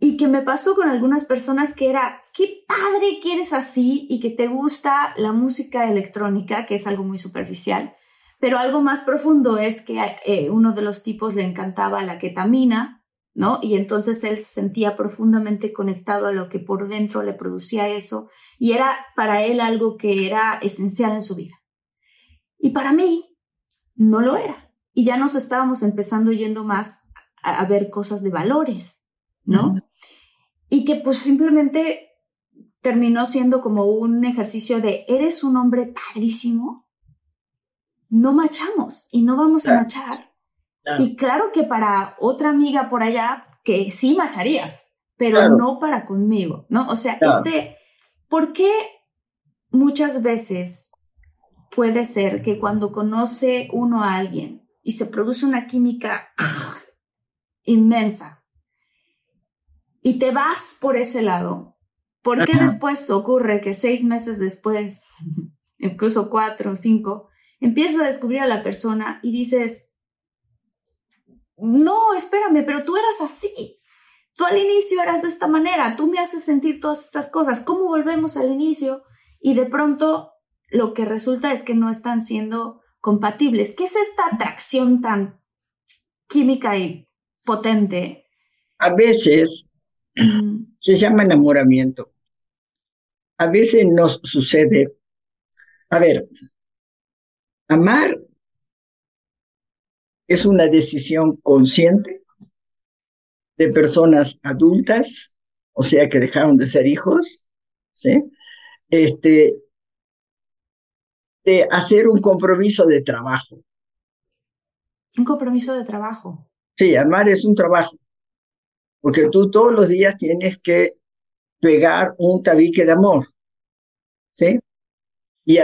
Y que me pasó con algunas personas que era, qué padre que eres así y que te gusta la música electrónica, que es algo muy superficial, pero algo más profundo es que eh, uno de los tipos le encantaba la ketamina, ¿no? Y entonces él se sentía profundamente conectado a lo que por dentro le producía eso y era para él algo que era esencial en su vida. Y para mí no lo era. Y ya nos estábamos empezando yendo más a, ver cosas de valores, ¿no? Y que pues simplemente terminó siendo como un ejercicio de, eres un hombre padrísimo, no machamos y no vamos a machar. Y claro que para otra amiga por allá, que sí macharías, pero no para conmigo, ¿no? O sea, este, ¿por qué muchas veces puede ser que cuando conoce uno a alguien y se produce una química [SIGHS] inmensa y te vas por ese lado, ¿por qué después ocurre que seis meses después, [LAUGHS] incluso cuatro o cinco, empiezas a descubrir a la persona y dices, no, espérame, pero tú eras así. Tú al inicio eras de esta manera, tú me haces sentir todas estas cosas. ¿Cómo volvemos al inicio? Y de pronto lo que resulta es que no están siendo compatibles. ¿Qué es esta atracción tan química y potente? A veces se llama enamoramiento. A veces nos sucede. A ver, amar es una decisión consciente de personas adultas, o sea, que dejaron de ser hijos, ¿sí? Este, de hacer un compromiso de trabajo. Un compromiso de trabajo. Sí, amar es un trabajo, porque tú todos los días tienes que pegar un tabique de amor, ¿sí? Y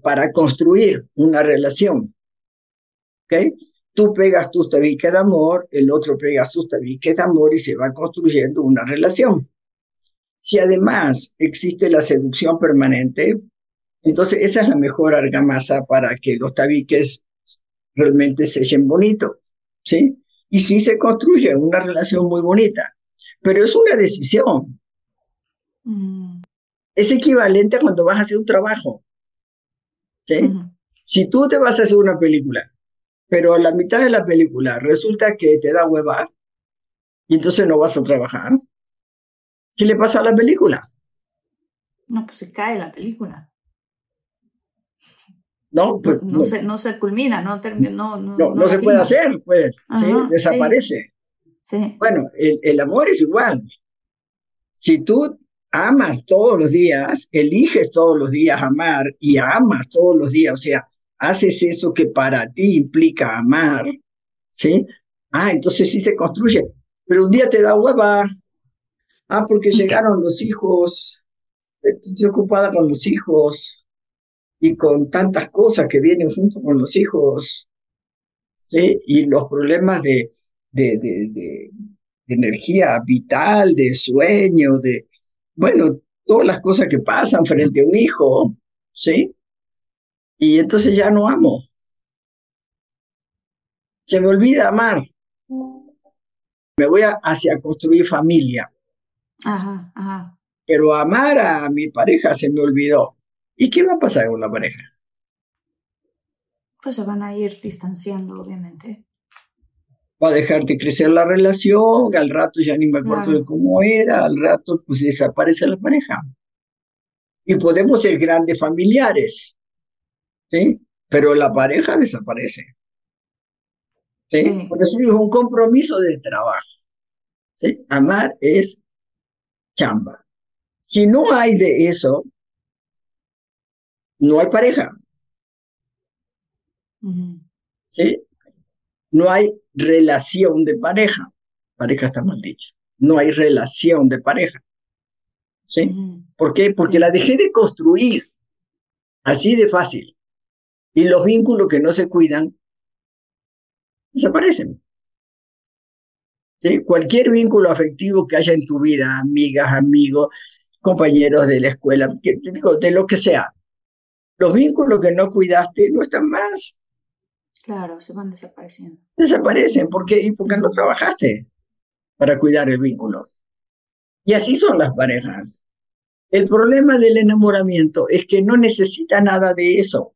para construir una relación, ¿ok? Tú pegas tus tabiques de amor, el otro pega sus tabiques de amor y se va construyendo una relación. Si además existe la seducción permanente, entonces esa es la mejor argamasa para que los tabiques realmente se echen bonito, ¿sí? Y sí se construye una relación muy bonita, pero es una decisión. Mm. Es equivalente a cuando vas a hacer un trabajo, ¿sí? Si tú te vas a hacer una película, pero a la mitad de la película resulta que te da hueva y entonces no vas a trabajar, ¿qué le pasa a la película? No, pues se cae la película. No, pues, no, Se, no se culmina, no no, no, no, se puede hacer, pues, ¿sí? desaparece. Sí. Bueno, el, el amor es igual. Si tú amas todos los días, eliges todos los días amar y amas todos los días, o sea, haces eso que para ti implica amar, ¿sí? Ah, entonces sí se construye. Pero un día te da hueva. Ah, porque llegaron los hijos. Estoy ocupada con los hijos y con tantas cosas que vienen junto con los hijos, ¿sí? Y los problemas de, de, de, de energía vital, de sueño, de, bueno, todas las cosas que pasan frente a un hijo, ¿sí? Y entonces ya no amo. Se me olvida amar. Me voy hacia construir familia. Ajá, ajá. Pero amar a mi pareja se me olvidó. ¿Y qué va a pasar con la pareja? Pues se van a ir distanciando, obviamente. Va a dejar de crecer la relación, al rato ya ni me acuerdo de cómo era, al rato pues desaparece la pareja. Y podemos ser grandes familiares, ¿sí? Pero la pareja desaparece. ¿sí? Por eso es un compromiso de trabajo. ¿sí? Amar es chamba. Si no hay de eso, no hay pareja. ¿Sí? No hay relación de pareja. Pareja está mal dicho. No hay relación de pareja. ¿Sí? ¿Por qué? Porque la dejé de construir. Así de fácil. Y los vínculos que no se cuidan desaparecen. ¿Sí? Cualquier vínculo afectivo que haya en tu vida, amigas, amigos, compañeros de la escuela, digo, de lo que sea, los vínculos que no cuidaste no están más. Claro, se van desapareciendo. Desaparecen, ¿por qué? Y porque no trabajaste para cuidar el vínculo. Y así son las parejas. El problema del enamoramiento es que no necesita nada de eso.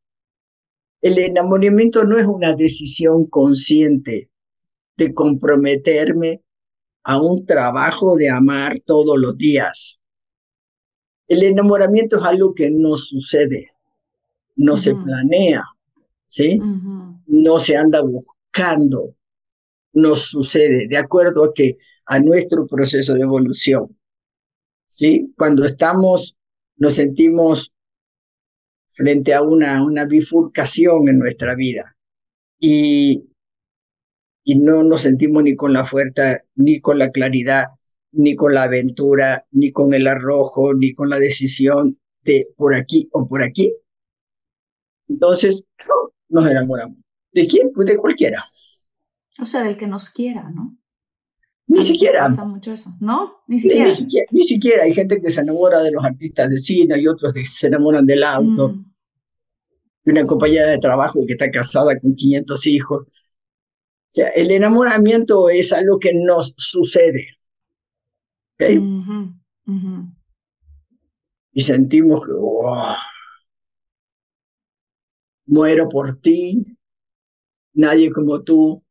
El enamoramiento no es una decisión consciente de comprometerme a un trabajo de amar todos los días. El enamoramiento es algo que no sucede, no se planea, ¿sí? No se anda buscando, no sucede de acuerdo a que a nuestro proceso de evolución. ¿Sí? Cuando estamos nos sentimos frente a una, una bifurcación en nuestra vida. Y, y no nos sentimos ni con la fuerza, ni con la claridad, ni con la aventura, ni con el arrojo, ni con la decisión de por aquí o por aquí. Entonces, nos enamoramos. ¿De quién? Pues de cualquiera. O sea, del que nos quiera, ¿no? Ni siquiera. Pasa mucho eso, ¿no? Ni siquiera. Ni, siquiera. Hay gente que se enamora de los artistas de cine y otros que se enamoran del auto. Mm una compañera de trabajo que está casada con 500 hijos. O sea, el enamoramiento es algo que nos sucede. ¿okay? Y sentimos que muero por ti, nadie como tú,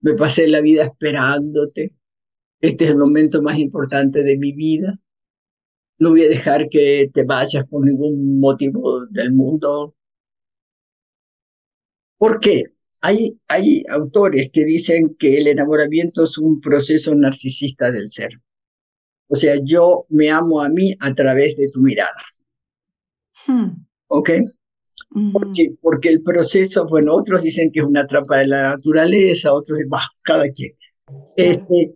me pasé la vida esperándote, este es el momento más importante de mi vida, no voy a dejar que te vayas por ningún motivo del mundo. ¿Por qué? Hay, hay autores que dicen que el enamoramiento es un proceso narcisista del ser. O sea, yo me amo a mí a través de tu mirada. Hmm. ¿Ok? Porque, porque el proceso, bueno, otros dicen que es una trampa de la naturaleza, otros, va, cada quien. Este,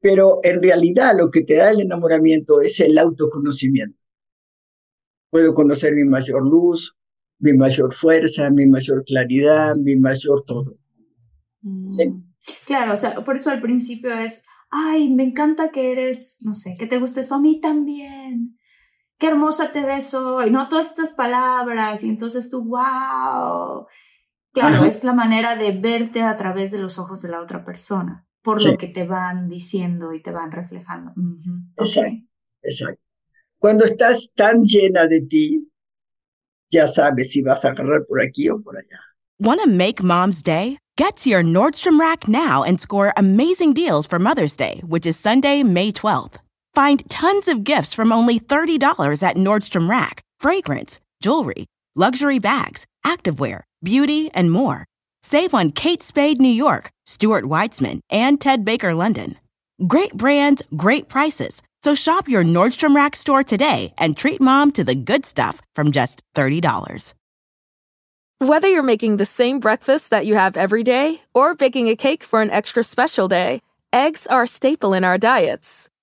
pero en realidad lo que te da el enamoramiento es el autoconocimiento. Puedo conocer mi mayor luz, mi mayor fuerza, mi mayor claridad, mi mayor todo. Mm. Claro, o sea, por eso al principio es, ay, me encanta que eres, no sé, que te guste eso a mí también qué hermosa te ves hoy, ¿no? Todas estas palabras y entonces tú, wow. Claro, es la manera de verte a través de los ojos de la otra persona, por lo que te van diciendo y te van reflejando. Exacto, exacto. Cuando estás tan llena de ti, ya sabes si vas a agarrar por aquí o por allá. Want to make mom's day? Get to your Nordstrom Rack now and score amazing deals for Mother's Day, which is Sunday, May 12th. Find tons of gifts from only $30 at Nordstrom Rack fragrance, jewelry, luxury bags, activewear, beauty, and more. Save on Kate Spade New York, Stuart Weitzman, and Ted Baker London. Great brands, great prices. So shop your Nordstrom Rack store today and treat mom to the good stuff from just $30. Whether you're making the same breakfast that you have every day or baking a cake for an extra special day, eggs are a staple in our diets.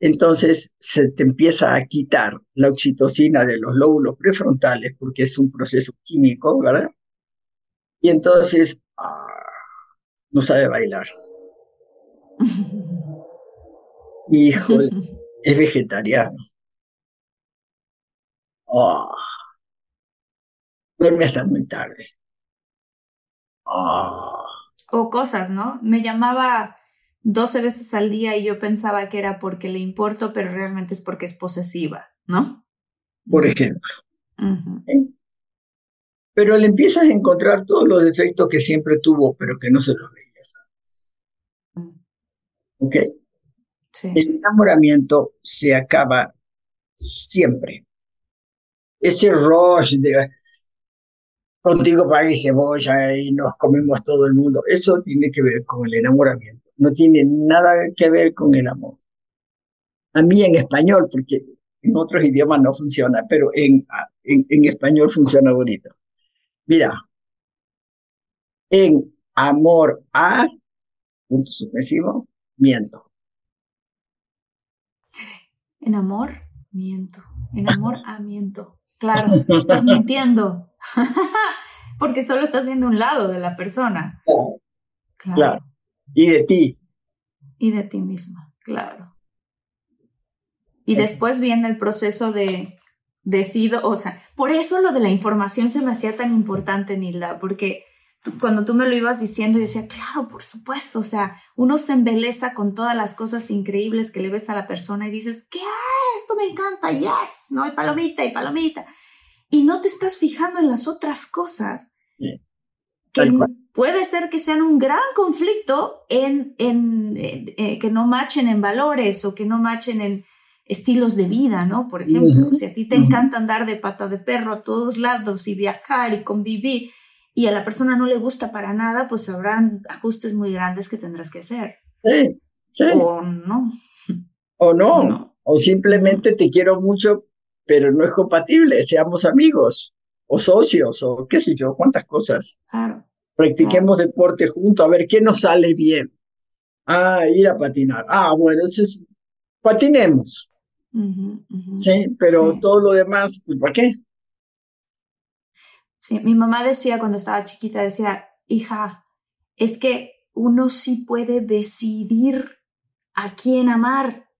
entonces se te empieza a quitar la oxitocina de los lóbulos prefrontales porque es un proceso químico, ¿verdad? Y entonces ah, no sabe bailar. [LAUGHS] Hijo, es vegetariano. Oh, duerme hasta muy tarde. Oh. O cosas, ¿no? Me llamaba 12 veces al día y yo pensaba que era porque le importo, pero realmente es porque es posesiva, ¿no? Por ejemplo. Pero le empiezas a encontrar todos los defectos que siempre tuvo, pero que no se los veías antes. Mm. ¿Ok? El enamoramiento se acaba siempre. Ese rush de contigo para y cebolla y nos comemos todo el mundo, eso tiene que ver con el enamoramiento no tiene nada que ver con el amor. A mí en español, porque en otros idiomas no funciona, pero en, en, español funciona bonito. Mira, en amor a, punto supresivo, miento. En amor, miento. En amor a miento. Claro, estás mintiendo. [LAUGHS] Porque solo estás viendo un lado de la persona. claro. Y de ti. Y de ti misma, claro. Y después viene el proceso de decido, o sea, por eso lo de la información se me hacía tan importante, Nilda, porque cuando tú me lo ibas diciendo, yo decía, claro, por supuesto, o sea, uno se embeleza con todas las cosas increíbles que le ves a la persona y dices, ¿qué? Esto me encanta, yes, no hay palomita y palomita. Y no te estás fijando en las otras cosas puede ser que sean un gran conflicto en, en eh, que no machen en valores o que no machen en estilos de vida, ¿no? Por ejemplo, si a ti te encanta andar de pata de perro a todos lados y viajar y convivir y a la persona no le gusta para nada, pues habrán ajustes muy grandes que tendrás que hacer. Sí, sí. O no. O no. O simplemente te quiero mucho, pero no es compatible, seamos amigos o socios o qué sé yo, cuántas cosas. Claro practiquemos deporte juntos, a ver qué nos sale bien. Ah, ir a patinar. Ah, bueno, entonces patinemos. Sí, pero todo lo demás, pues, ¿para qué? Sí, mi mamá decía cuando estaba chiquita, decía, hija, es que uno sí puede decidir a quién amar.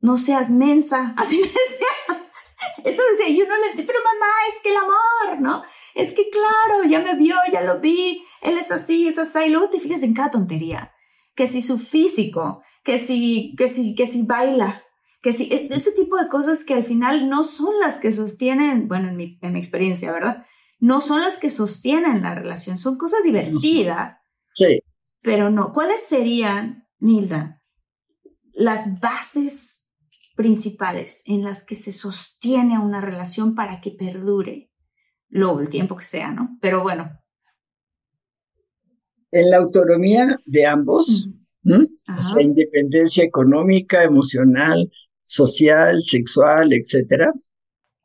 No seas mensa. [LAUGHS] Así me. Eso decía, yo no le pero mamá, es que el amor, ¿no? Es que claro, ya me vio, ya lo vi, él es así, es así, y luego te fijas en cada tontería. Que si su físico, que si, que si, que si baila, que si, e, ese tipo de cosas que al final no son las que sostienen, bueno, en mi, en mi experiencia, ¿verdad? No son las que sostienen la relación, son cosas divertidas. Sí. Pero no, ¿cuáles serían, Nilda, las bases principales en las que se sostiene una relación para que perdure? Luego, el tiempo que sea, ¿no? Pero bueno. En la autonomía de ambos, o sea, independencia económica, emocional, social, sexual, etcétera.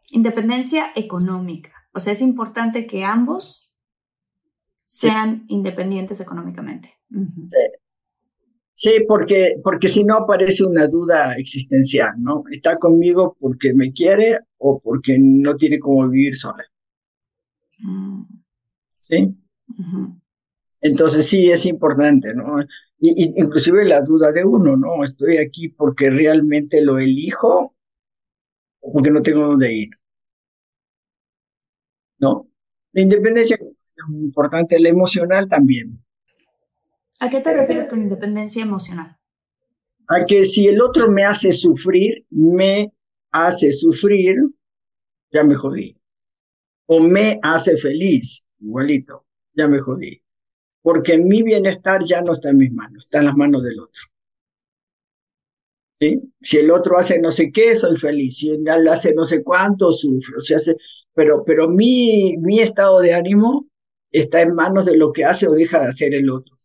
Independencia económica. O sea, es importante que ambos sean independientes económicamente. sí. Porque, porque si no aparece una duda existencial, ¿no? ¿Está conmigo porque me quiere o porque no tiene cómo vivir sola? Mm. ¿Sí? Entonces sí es importante, ¿no? Y, inclusive la duda de uno, ¿no? Estoy aquí porque realmente lo elijo o porque no tengo dónde ir. ¿No? La independencia es muy importante, la emocional también. ¿A qué te refieres con independencia emocional? A que si el otro me hace sufrir, me hace sufrir, ya me jodí. O me hace feliz, igualito, ya me jodí porque mi bienestar ya no está en mis manos, está en las manos del otro. ¿Sí? Si el otro hace no sé qué, soy feliz. Si él hace no sé cuánto, sufro. hace, pero pero mi, mi estado de ánimo está en manos de lo que hace o deja de hacer el otro.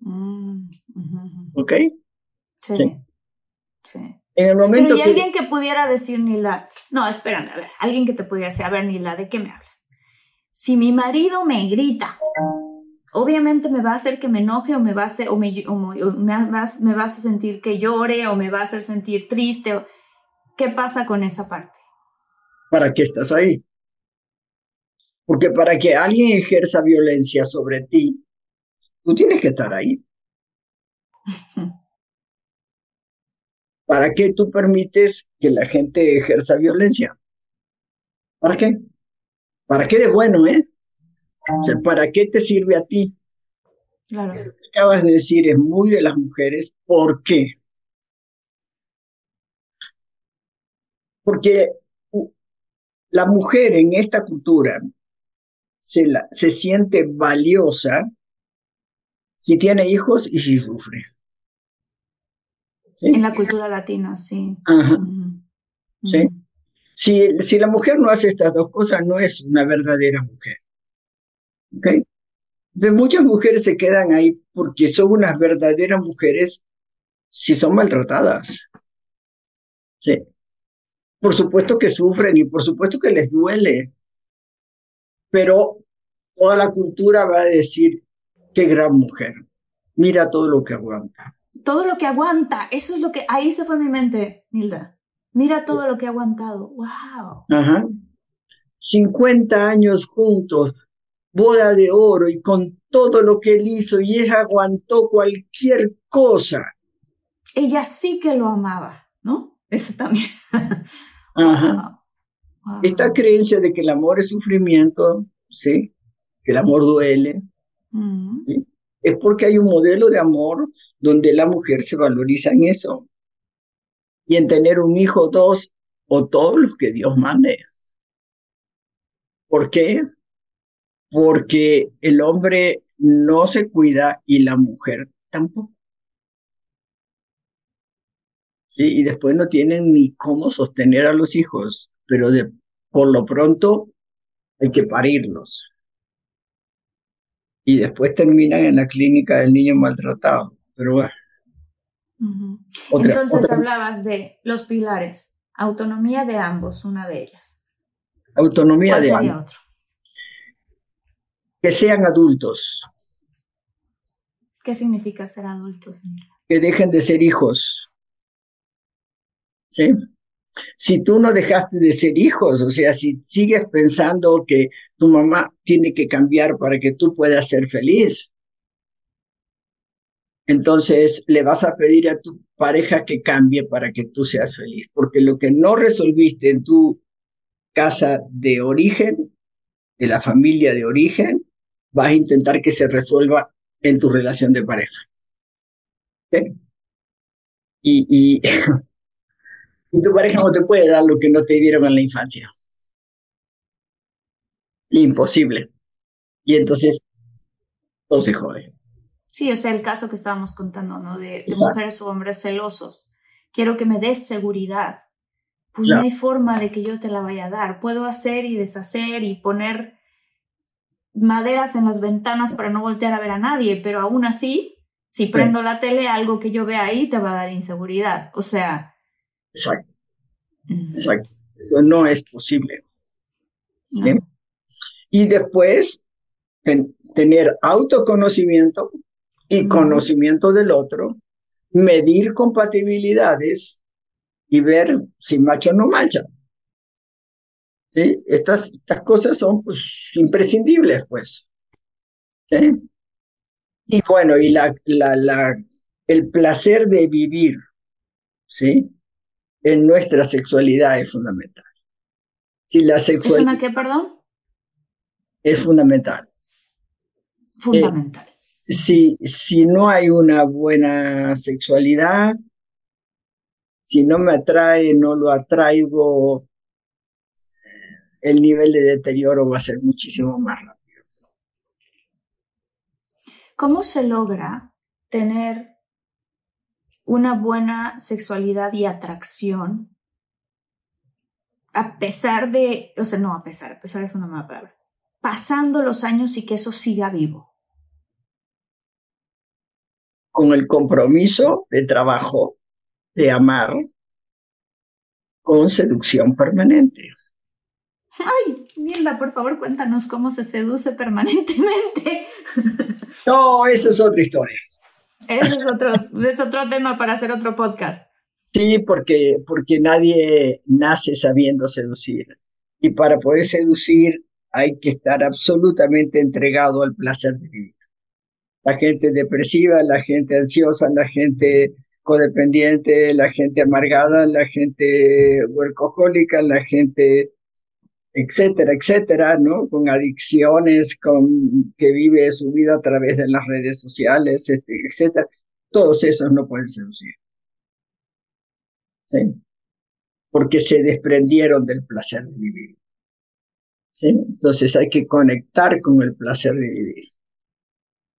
Mm, ¿Ok? Sí. sí. En el momento Pero y alguien que pudiera decir, Nila, no, espérame, a ver, alguien que te pudiera decir, a ver, Nila, ¿de qué me hablas? Si mi marido me grita, obviamente me va a hacer que me enoje o me va a hacer o me, vas, me vas a sentir que llore o me va a hacer sentir triste. ¿Qué pasa con esa parte? ¿Para qué estás ahí? Porque para que alguien ejerza violencia sobre ti, tú tienes que estar ahí. [LAUGHS] ¿Para qué tú permites que la gente ejerza violencia? ¿Para qué? ¿Para qué de bueno, eh? ¿para qué te sirve a ti? Claro. Que acabas de decir es muy de las mujeres. ¿Por qué? Porque la mujer en esta cultura se, la, se siente valiosa si tiene hijos y si sufre. En la cultura latina, sí. Sí. Si, si la mujer no hace estas dos cosas, no es una verdadera mujer. ¿Okay? Entonces muchas mujeres se quedan ahí porque son unas verdaderas mujeres si son maltratadas. Sí. Por supuesto que sufren y por supuesto que les duele, pero toda la cultura va a decir, qué gran mujer, mira todo lo que aguanta. Todo lo que aguanta, eso es lo que, ahí se fue mi mente, Nilda. Mira todo lo que ha aguantado, wow. Ajá. 50 años juntos, boda de oro y con todo lo que él hizo y ella aguantó cualquier cosa. Ella sí que lo amaba, ¿no? Eso también. Ajá. Esta creencia de que el amor es sufrimiento, ¿sí? Que el amor duele, es porque hay un modelo de amor donde la mujer se valoriza en eso y en tener un hijo, dos o todos los que Dios mande. ¿Por qué? porque el hombre no se cuida y la mujer tampoco. Sí, y después no tienen ni cómo sostener a los hijos, pero por lo pronto hay que parirlos. Y después terminan en la clínica del niño maltratado. Pero bueno. Entonces hablabas de los pilares, autonomía de ambos, una de ellas. Autonomía de ambos que sean adultos. ¿Qué significa ser adultos? Que dejen de ser hijos. ¿Sí? Si tú no dejaste de ser hijos, o sea, si sigues pensando que tu mamá tiene que cambiar para que tú puedas ser feliz, entonces le vas a pedir a tu pareja que cambie para que tú seas feliz, porque lo que no resolviste en tu casa de origen, de la familia de origen, vas a intentar que se resuelva en tu relación de pareja. Y, y, [LAUGHS] tu pareja no te puede dar lo que no te dieron en la infancia. Imposible. Y entonces todo se jode. Sí, o sea, el caso que estábamos contando, ¿no? De, mujeres o hombres celosos. Quiero que me des seguridad. Pues no hay forma de que yo te la vaya a dar. Puedo hacer y deshacer y poner maderas en las ventanas para no voltear a ver a nadie, pero aún así, si prendo la tele, algo que yo vea ahí te va a dar inseguridad. O sea. Exacto. Exacto. Eso no es posible. Y después, tener autoconocimiento y conocimiento del otro, medir compatibilidades y ver si macho o no macha. ¿Sí? Estas, estas cosas son pues, imprescindibles, pues. ¿Sí? Y bueno, y la, la, la, el placer de vivir, ¿sí? En nuestra sexualidad es fundamental. Si la sexualidad, ¿Es una qué, perdón? Es fundamental. Fundamental si, si no hay una buena sexualidad, si no me atrae, no lo atraigo, el nivel de deterioro va a ser muchísimo más rápido. ¿Cómo se logra tener una buena sexualidad y atracción a pesar de, o sea, no a pesar, a pesar es una mala palabra, pasando los años y que eso siga vivo? con el compromiso de trabajo, de amar, con seducción permanente. Ay, Milda, por favor, cuéntanos cómo se seduce permanentemente. [LAUGHS] No, eso es otra historia. Ese es otro, es otro tema para hacer otro podcast. Sí, porque, porque nadie nace sabiendo seducir. Y para poder seducir hay que estar absolutamente entregado al placer de vivir la gente depresiva, la gente ansiosa, la gente codependiente, la gente amargada, la gente workahólica, la gente, etcétera, etcétera, ¿no? Con adicciones, con que vive su vida a través de las redes sociales, este, etcétera. Todos esos no pueden seducir. ¿Sí? Porque se desprendieron del placer de vivir. ¿Sí? Entonces hay que conectar con el placer de vivir.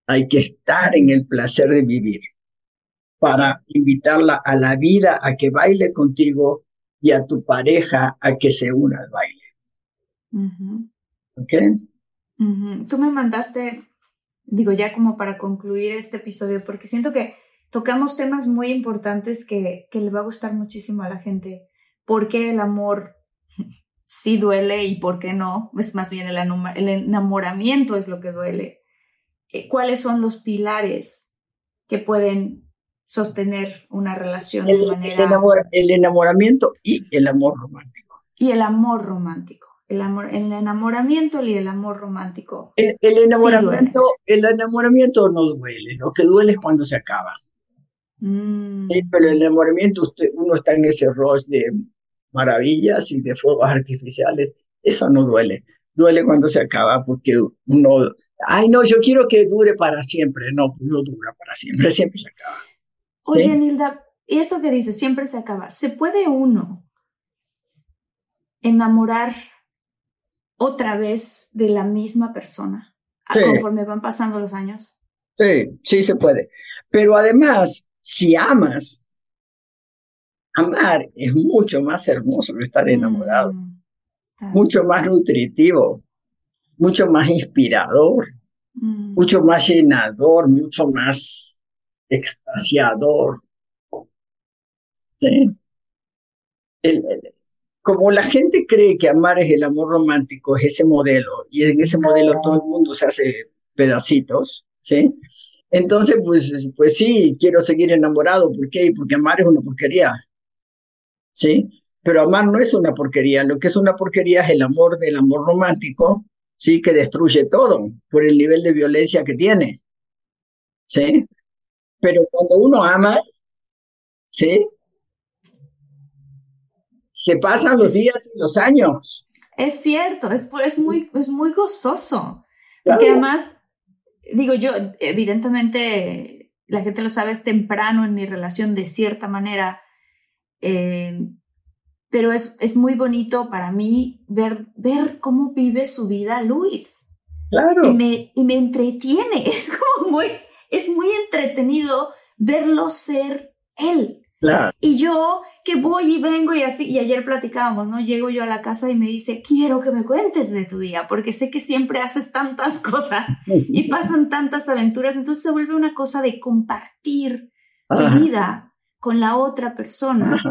Hay que estar en el placer de vivir para invitarla a la vida a que baile contigo y a tu pareja a que se una al baile. ¿Ok? Tú me mandaste, digo ya como para concluir este episodio, porque siento que tocamos temas muy importantes que, que le va a gustar muchísimo a la gente. ¿Por qué el amor [LAUGHS] sí duele y por qué no? Es más bien el enamoramiento es lo que duele. Eh, cuáles son los pilares que pueden sostener una relación de manera... El, enamoramiento y el amor romántico. Y el amor romántico. El, amor, el enamoramiento y el amor romántico. El, enamoramiento, el enamoramiento no duele, lo que duele es cuando se acaba. Mm. pero el enamoramiento, usted, uno está en ese rol de maravillas y de fuegos artificiales, eso no duele duele cuando se acaba porque uno, ay no, yo quiero que dure para siempre. No, pues no dura para siempre, [LAUGHS] siempre se acaba. Oye, Nilda, y esto que dices, siempre se acaba. ¿Se puede uno enamorar otra vez de la misma persona conforme van pasando los años? Sí, sí se puede. Pero además, si amas, amar es mucho más hermoso que estar enamorado. Mm mucho más nutritivo, mucho más inspirador, mm. mucho más llenador, mucho más extasiador. Como la gente cree que amar es el amor romántico, es ese modelo, y en ese modelo todo el mundo se hace pedacitos, ¿sí? Entonces, pues, pues sí, quiero seguir enamorado. ¿Por qué? Porque amar es una porquería. ¿sí? Pero amar no es una porquería, lo que es una porquería es el amor del amor romántico, ¿sí? Que destruye todo por el nivel de violencia que tiene, ¿sí? Pero cuando uno ama, ¿sí? Se pasan los días y los años. Es cierto, es, es, muy, es muy gozoso. Porque además, digo yo, evidentemente, la gente lo sabe, es temprano en mi relación de cierta manera. Eh, pero es, es muy bonito para mí ver, ver cómo vive su vida Luis. Claro. Y me, y me entretiene, [LAUGHS] es como muy, es muy entretenido verlo ser él. Claro. Y yo que voy y vengo y así, y ayer platicábamos, ¿no? Llego yo a la casa y me dice, quiero que me cuentes de tu día, porque sé que siempre haces tantas [LAUGHS] cosas y pasan tantas aventuras, entonces se vuelve una cosa de compartir tu vida con la otra persona.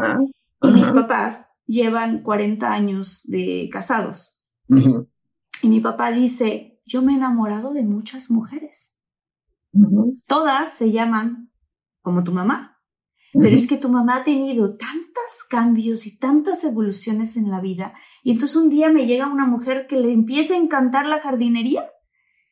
Y mis papás llevan 40 años de casados. Y mi papá dice, yo me he enamorado de muchas mujeres. Todas se llaman como tu mamá. Pero es que tu mamá ha tenido tantos cambios y tantas evoluciones en la vida. Y entonces un día me llega una mujer que le empieza a encantar la jardinería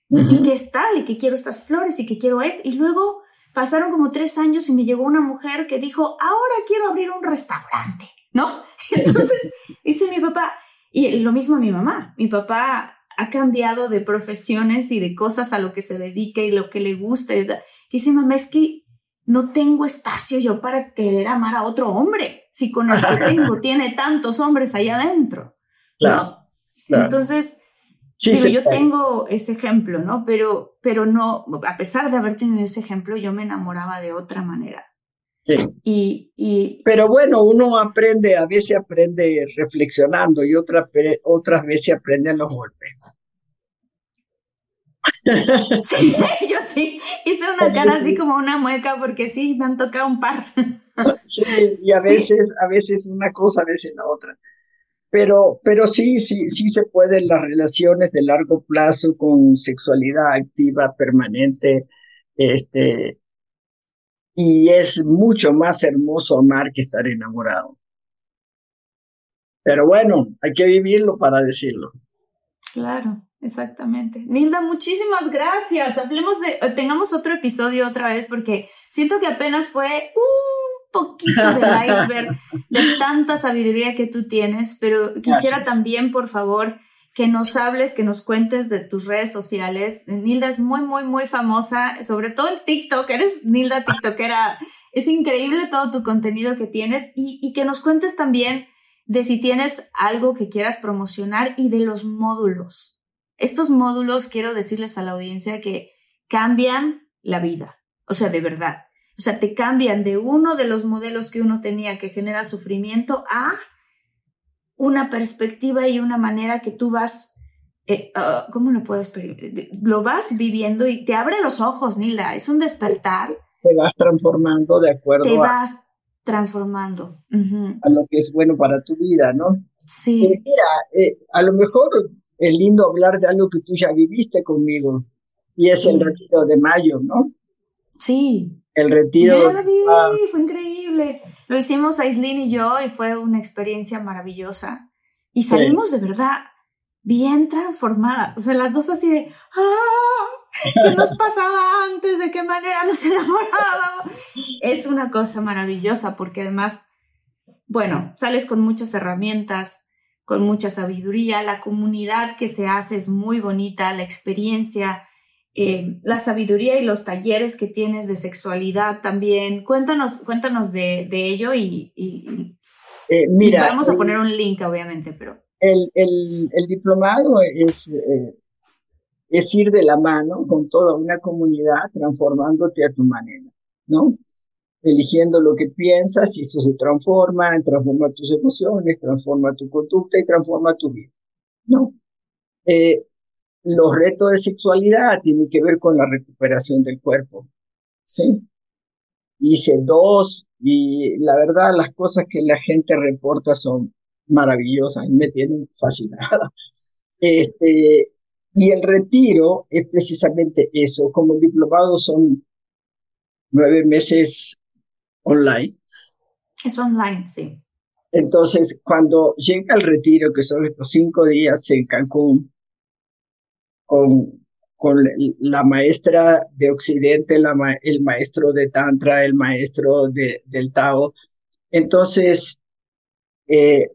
y que es tal y que quiero estas flores y que quiero esto. Y luego pasaron como tres años y me llegó una mujer que dijo, ahora quiero abrir un restaurante. ¿no? [LAUGHS] Entonces, dice mi papá, y lo mismo mi mamá, mi papá ha cambiado de profesiones y de cosas a lo que se dedica y lo que le gusta. Dice, mamá, es que no tengo espacio yo para querer amar a otro hombre, si con el que [LAUGHS] tengo tiene tantos hombres allá adentro. Claro, Entonces, yo tengo ese ejemplo, ¿no? Pero, pero no, a pesar de haber tenido ese ejemplo, yo me enamoraba de otra manera. Y, y, Pero bueno, uno aprende, a veces aprende reflexionando y otras, otras veces aprende en los golpes. [LAUGHS] Sí, una cara así como una mueca porque sí, me han tocado un par. [LAUGHS] Sí, y a veces, a veces una cosa, a veces la otra. Pero, pero sí, sí, sí se pueden las relaciones de largo plazo con sexualidad activa, permanente, este, y es mucho más hermoso amar que estar enamorado. Pero bueno, hay que vivirlo para decirlo. Claro, exactamente. Nilda, muchísimas gracias. Hablemos de, tengamos otro episodio otra vez porque siento que apenas fue un poquito del [LAUGHS] iceberg de tanta sabiduría que tú tienes, pero quisiera también, por favor, que nos hables, que nos cuentes de tus redes sociales. Nilda es muy, muy, muy famosa, sobre todo en TikTok. Eres Nilda TikTokera. es increíble todo tu contenido que tienes y, que nos cuentes también de si tienes algo que quieras promocionar y de los módulos. Estos módulos, quiero decirles a la audiencia que cambian la vida. O sea, de verdad. O sea, te cambian de uno de los modelos que uno tenía que genera sufrimiento a una perspectiva y una manera que tú vas, eh, ah, ¿cómo lo puedes Lo vas viviendo y te abre los ojos, Nila, es un despertar. Te vas transformando de acuerdo te vas transformando a lo que es bueno para tu vida, ¿no? Sí. Eh, mira, eh, a lo mejor es lindo hablar de algo que tú ya viviste conmigo y es el retiro de mayo, ¿no? Sí. El retiro. lo vi, fue increíble. Lo hicimos Aislinn y yo y fue una experiencia maravillosa. Y salimos de verdad bien transformadas. O sea, las dos así de, ¡ah! ¿Qué nos pasaba antes? ¿De qué manera nos enamorábamos? Es una cosa maravillosa porque además, bueno, sales con muchas herramientas, con mucha sabiduría, la comunidad que se hace es muy bonita, la experiencia eh, la sabiduría y los talleres que tienes de sexualidad también. Cuéntanos, cuéntanos de, ello y, eh, mira, vamos a poner un link, obviamente, pero... El, el, diplomado es, eh, es ir de la mano con toda una comunidad transformándote a tu manera, ¿no? Eligiendo lo que piensas y eso se transforma, transforma tus emociones, transforma tu conducta y transforma tu vida, ¿no? los retos de sexualidad tienen que ver con la recuperación del cuerpo. ¿Sí? Hice dos y la verdad las cosas que la gente reporta son maravillosas me tienen fascinada. [LAUGHS] Este, y el retiro es precisamente eso. Como diplomado son nueve meses online. Es online, sí. Entonces, cuando llega al retiro, que son estos cinco días en Cancún, con, con la maestra de Occidente, el maestro de Tantra, el maestro de, del Tao, entonces eh,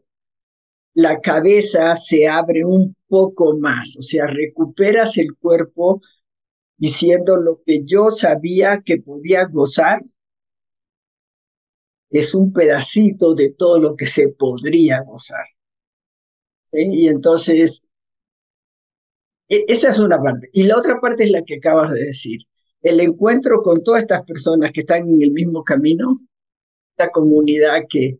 la cabeza se abre un poco más, o sea, recuperas el cuerpo diciendo lo que yo sabía que podía gozar, es un pedacito de todo lo que se podría gozar. Y entonces, e, esa es una parte. Y la otra parte es la que acabas de decir. El encuentro con todas estas personas que están en el mismo camino, esta comunidad que,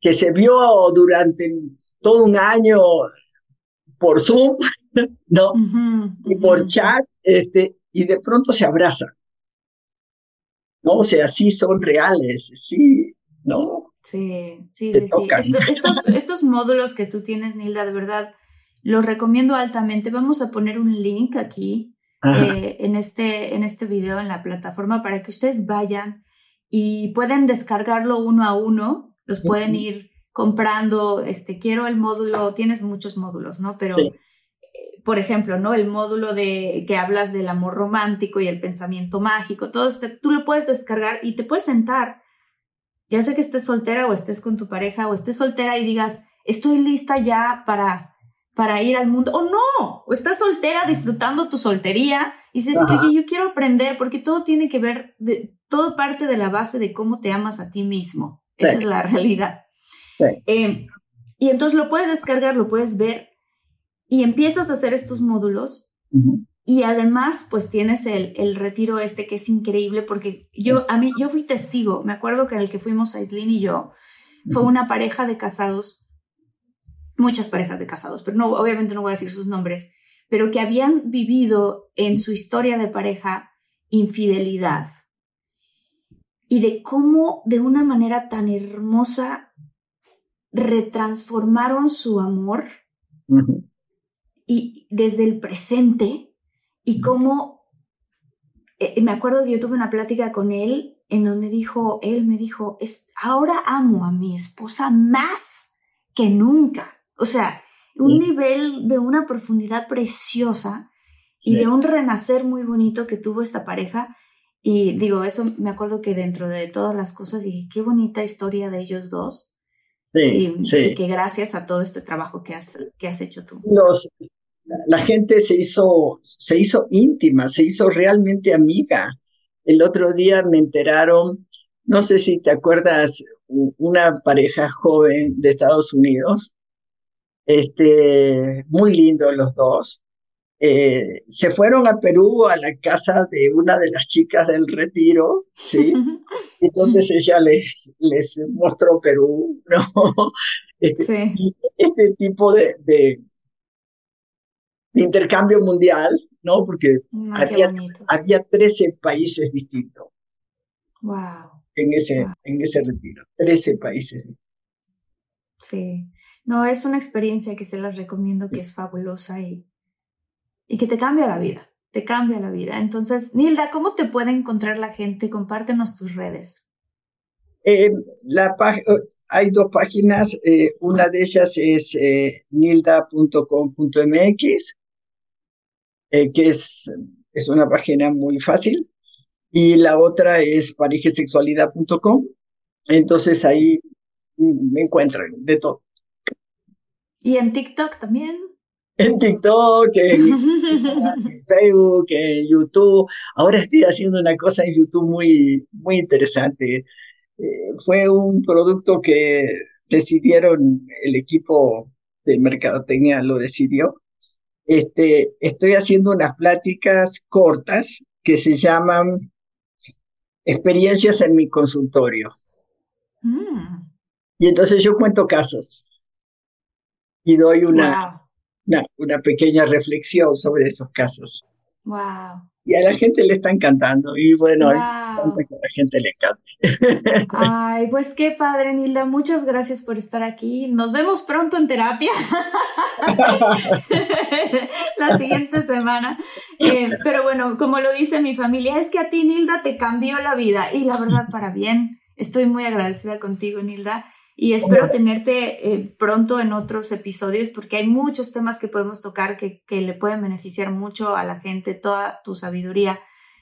que se vio durante todo un año por Zoom, [LAUGHS] ¿no? Y por chat, este, y de pronto se abrazan. ¿No? O sea, sí son reales, sí, ¿no? Sí, sí, sí, sí. estos, estos módulos que tú tienes, Nilda, de verdad, los recomiendo altamente. Vamos a poner un link aquí eh, en, este, en este video, en la plataforma, para que ustedes vayan y pueden descargarlo uno a uno, los pueden ir comprando, este, quiero el módulo, tienes muchos módulos, ¿no? Pero por ejemplo, ¿no? El módulo de que hablas del amor romántico y el pensamiento mágico, todo esto, tú lo puedes descargar y te puedes sentar. Ya sé que estés soltera o estés con tu pareja o estés soltera y digas, estoy lista ya para, para ir al mundo. O no, o estás soltera disfrutando tu soltería y dices, oye, yo quiero aprender porque todo tiene que ver, de, todo parte de la base de cómo te amas a ti mismo. Esa es la realidad. Eh, y entonces lo puedes descargar, lo puedes ver y empiezas a hacer estos módulos y además pues tienes el, el, retiro este que es increíble porque yo, a mí, yo fui testigo, me acuerdo que el que fuimos Aislinn y yo, fue una pareja de casados, muchas parejas de casados, pero no, obviamente no voy a decir sus nombres, pero que habían vivido en su historia de pareja infidelidad. Y de cómo de una manera tan hermosa retransformaron su amor y desde el presente y cómo, eh, me acuerdo que yo tuve una plática con él en donde dijo, él me dijo, es, ahora amo a mi esposa más que nunca. O sea, un nivel de una profundidad preciosa y de un renacer muy bonito que tuvo esta pareja. Y digo, eso me acuerdo que dentro de todas las cosas dije, qué bonita historia de ellos dos. Sí, y, sí. que gracias a todo este trabajo que has, que has hecho tú. Los, la gente se hizo, se hizo íntima, se hizo realmente amiga. El otro día me enteraron, no sé si te acuerdas, una pareja joven de Estados Unidos, este, muy lindos los dos. Eh, se fueron a Perú a la casa de una de las chicas del retiro, ¿sí? [LAUGHS] Entonces ella les, les mostró Perú, ¿no? [LAUGHS] Este, este tipo de, intercambio mundial, ¿no? Porque había, había 13 países distintos. Wow. En ese, en ese retiro, 13 países. Sí. No, es una experiencia que se las recomiendo, que es fabulosa y, y que te cambia la vida, te cambia la vida. Entonces, Nilda, ¿cómo te puede encontrar la gente? Compártenos tus redes. Eh, la hay dos páginas, eh, una de ellas es eh, nilda.com.mx eh, que es, es una página muy fácil, y la otra es parijesexualidad.com. Entonces ahí me encuentran de todo. ¿Y en TikTok también? En TikTok, en, [LAUGHS] Facebook, en YouTube. Ahora estoy haciendo una cosa en YouTube muy, muy interesante. Eh, fue un producto que decidieron, el equipo de mercadotecnia lo decidió, este, estoy haciendo unas pláticas cortas que se llaman experiencias en mi consultorio. Mm. Y entonces yo cuento casos y doy una, una, pequeña reflexión sobre esos casos. Wow y a la gente le está encantando. Y bueno, que a la gente le encante. Ay, pues qué padre, Nilda. Muchas gracias por estar aquí. Nos vemos pronto en terapia. [LAUGHS] la siguiente semana. Eh, pero bueno, como lo dice mi familia, es que a ti, Nilda, te cambió la vida. Y la verdad, para bien. Estoy muy agradecida contigo, Nilda. Y espero tenerte eh, pronto en otros episodios porque hay muchos temas que podemos tocar que, que le pueden beneficiar mucho a la gente, toda tu sabiduría,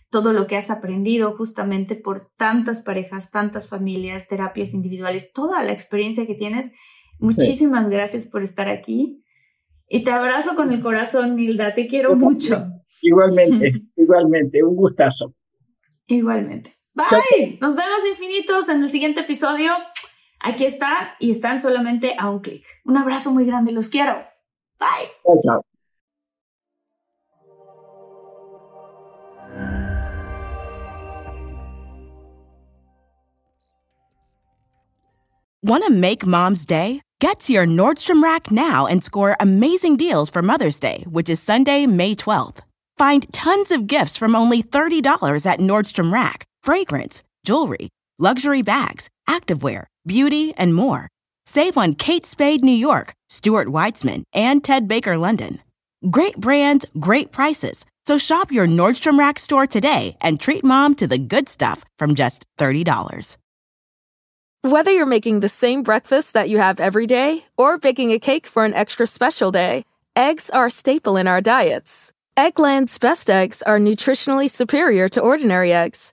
todo lo que has aprendido justamente por tantas parejas, tantas familias, terapias individuales, toda la experiencia que tienes. Muchísimas gracias por estar aquí. Y te abrazo con el corazón, Nilda. Te quiero mucho. Igualmente, [LAUGHS] igualmente. Un gustazo. Igualmente. Bye. Nos vemos infinitos en el siguiente episodio. Aquí están y están solamente a un clic. Un abrazo muy grande, los quiero. Bye. Chao, Want to make mom's day? Get to your Nordstrom Rack now and score amazing deals for Mother's Day, which is Sunday, May 12th. Find tons of gifts from only $30 at Nordstrom Rack fragrance, jewelry, luxury bags, activewear beauty, and more. Save on Kate Spade New York, Stuart Weitzman, and Ted Baker London. Great brands, great prices. So shop your Nordstrom Rack store today and treat mom to the good stuff from just $30. Whether you're making the same breakfast that you have every day or baking a cake for an extra special day, eggs are a staple in our diets. Eggland's best eggs are nutritionally superior to ordinary eggs,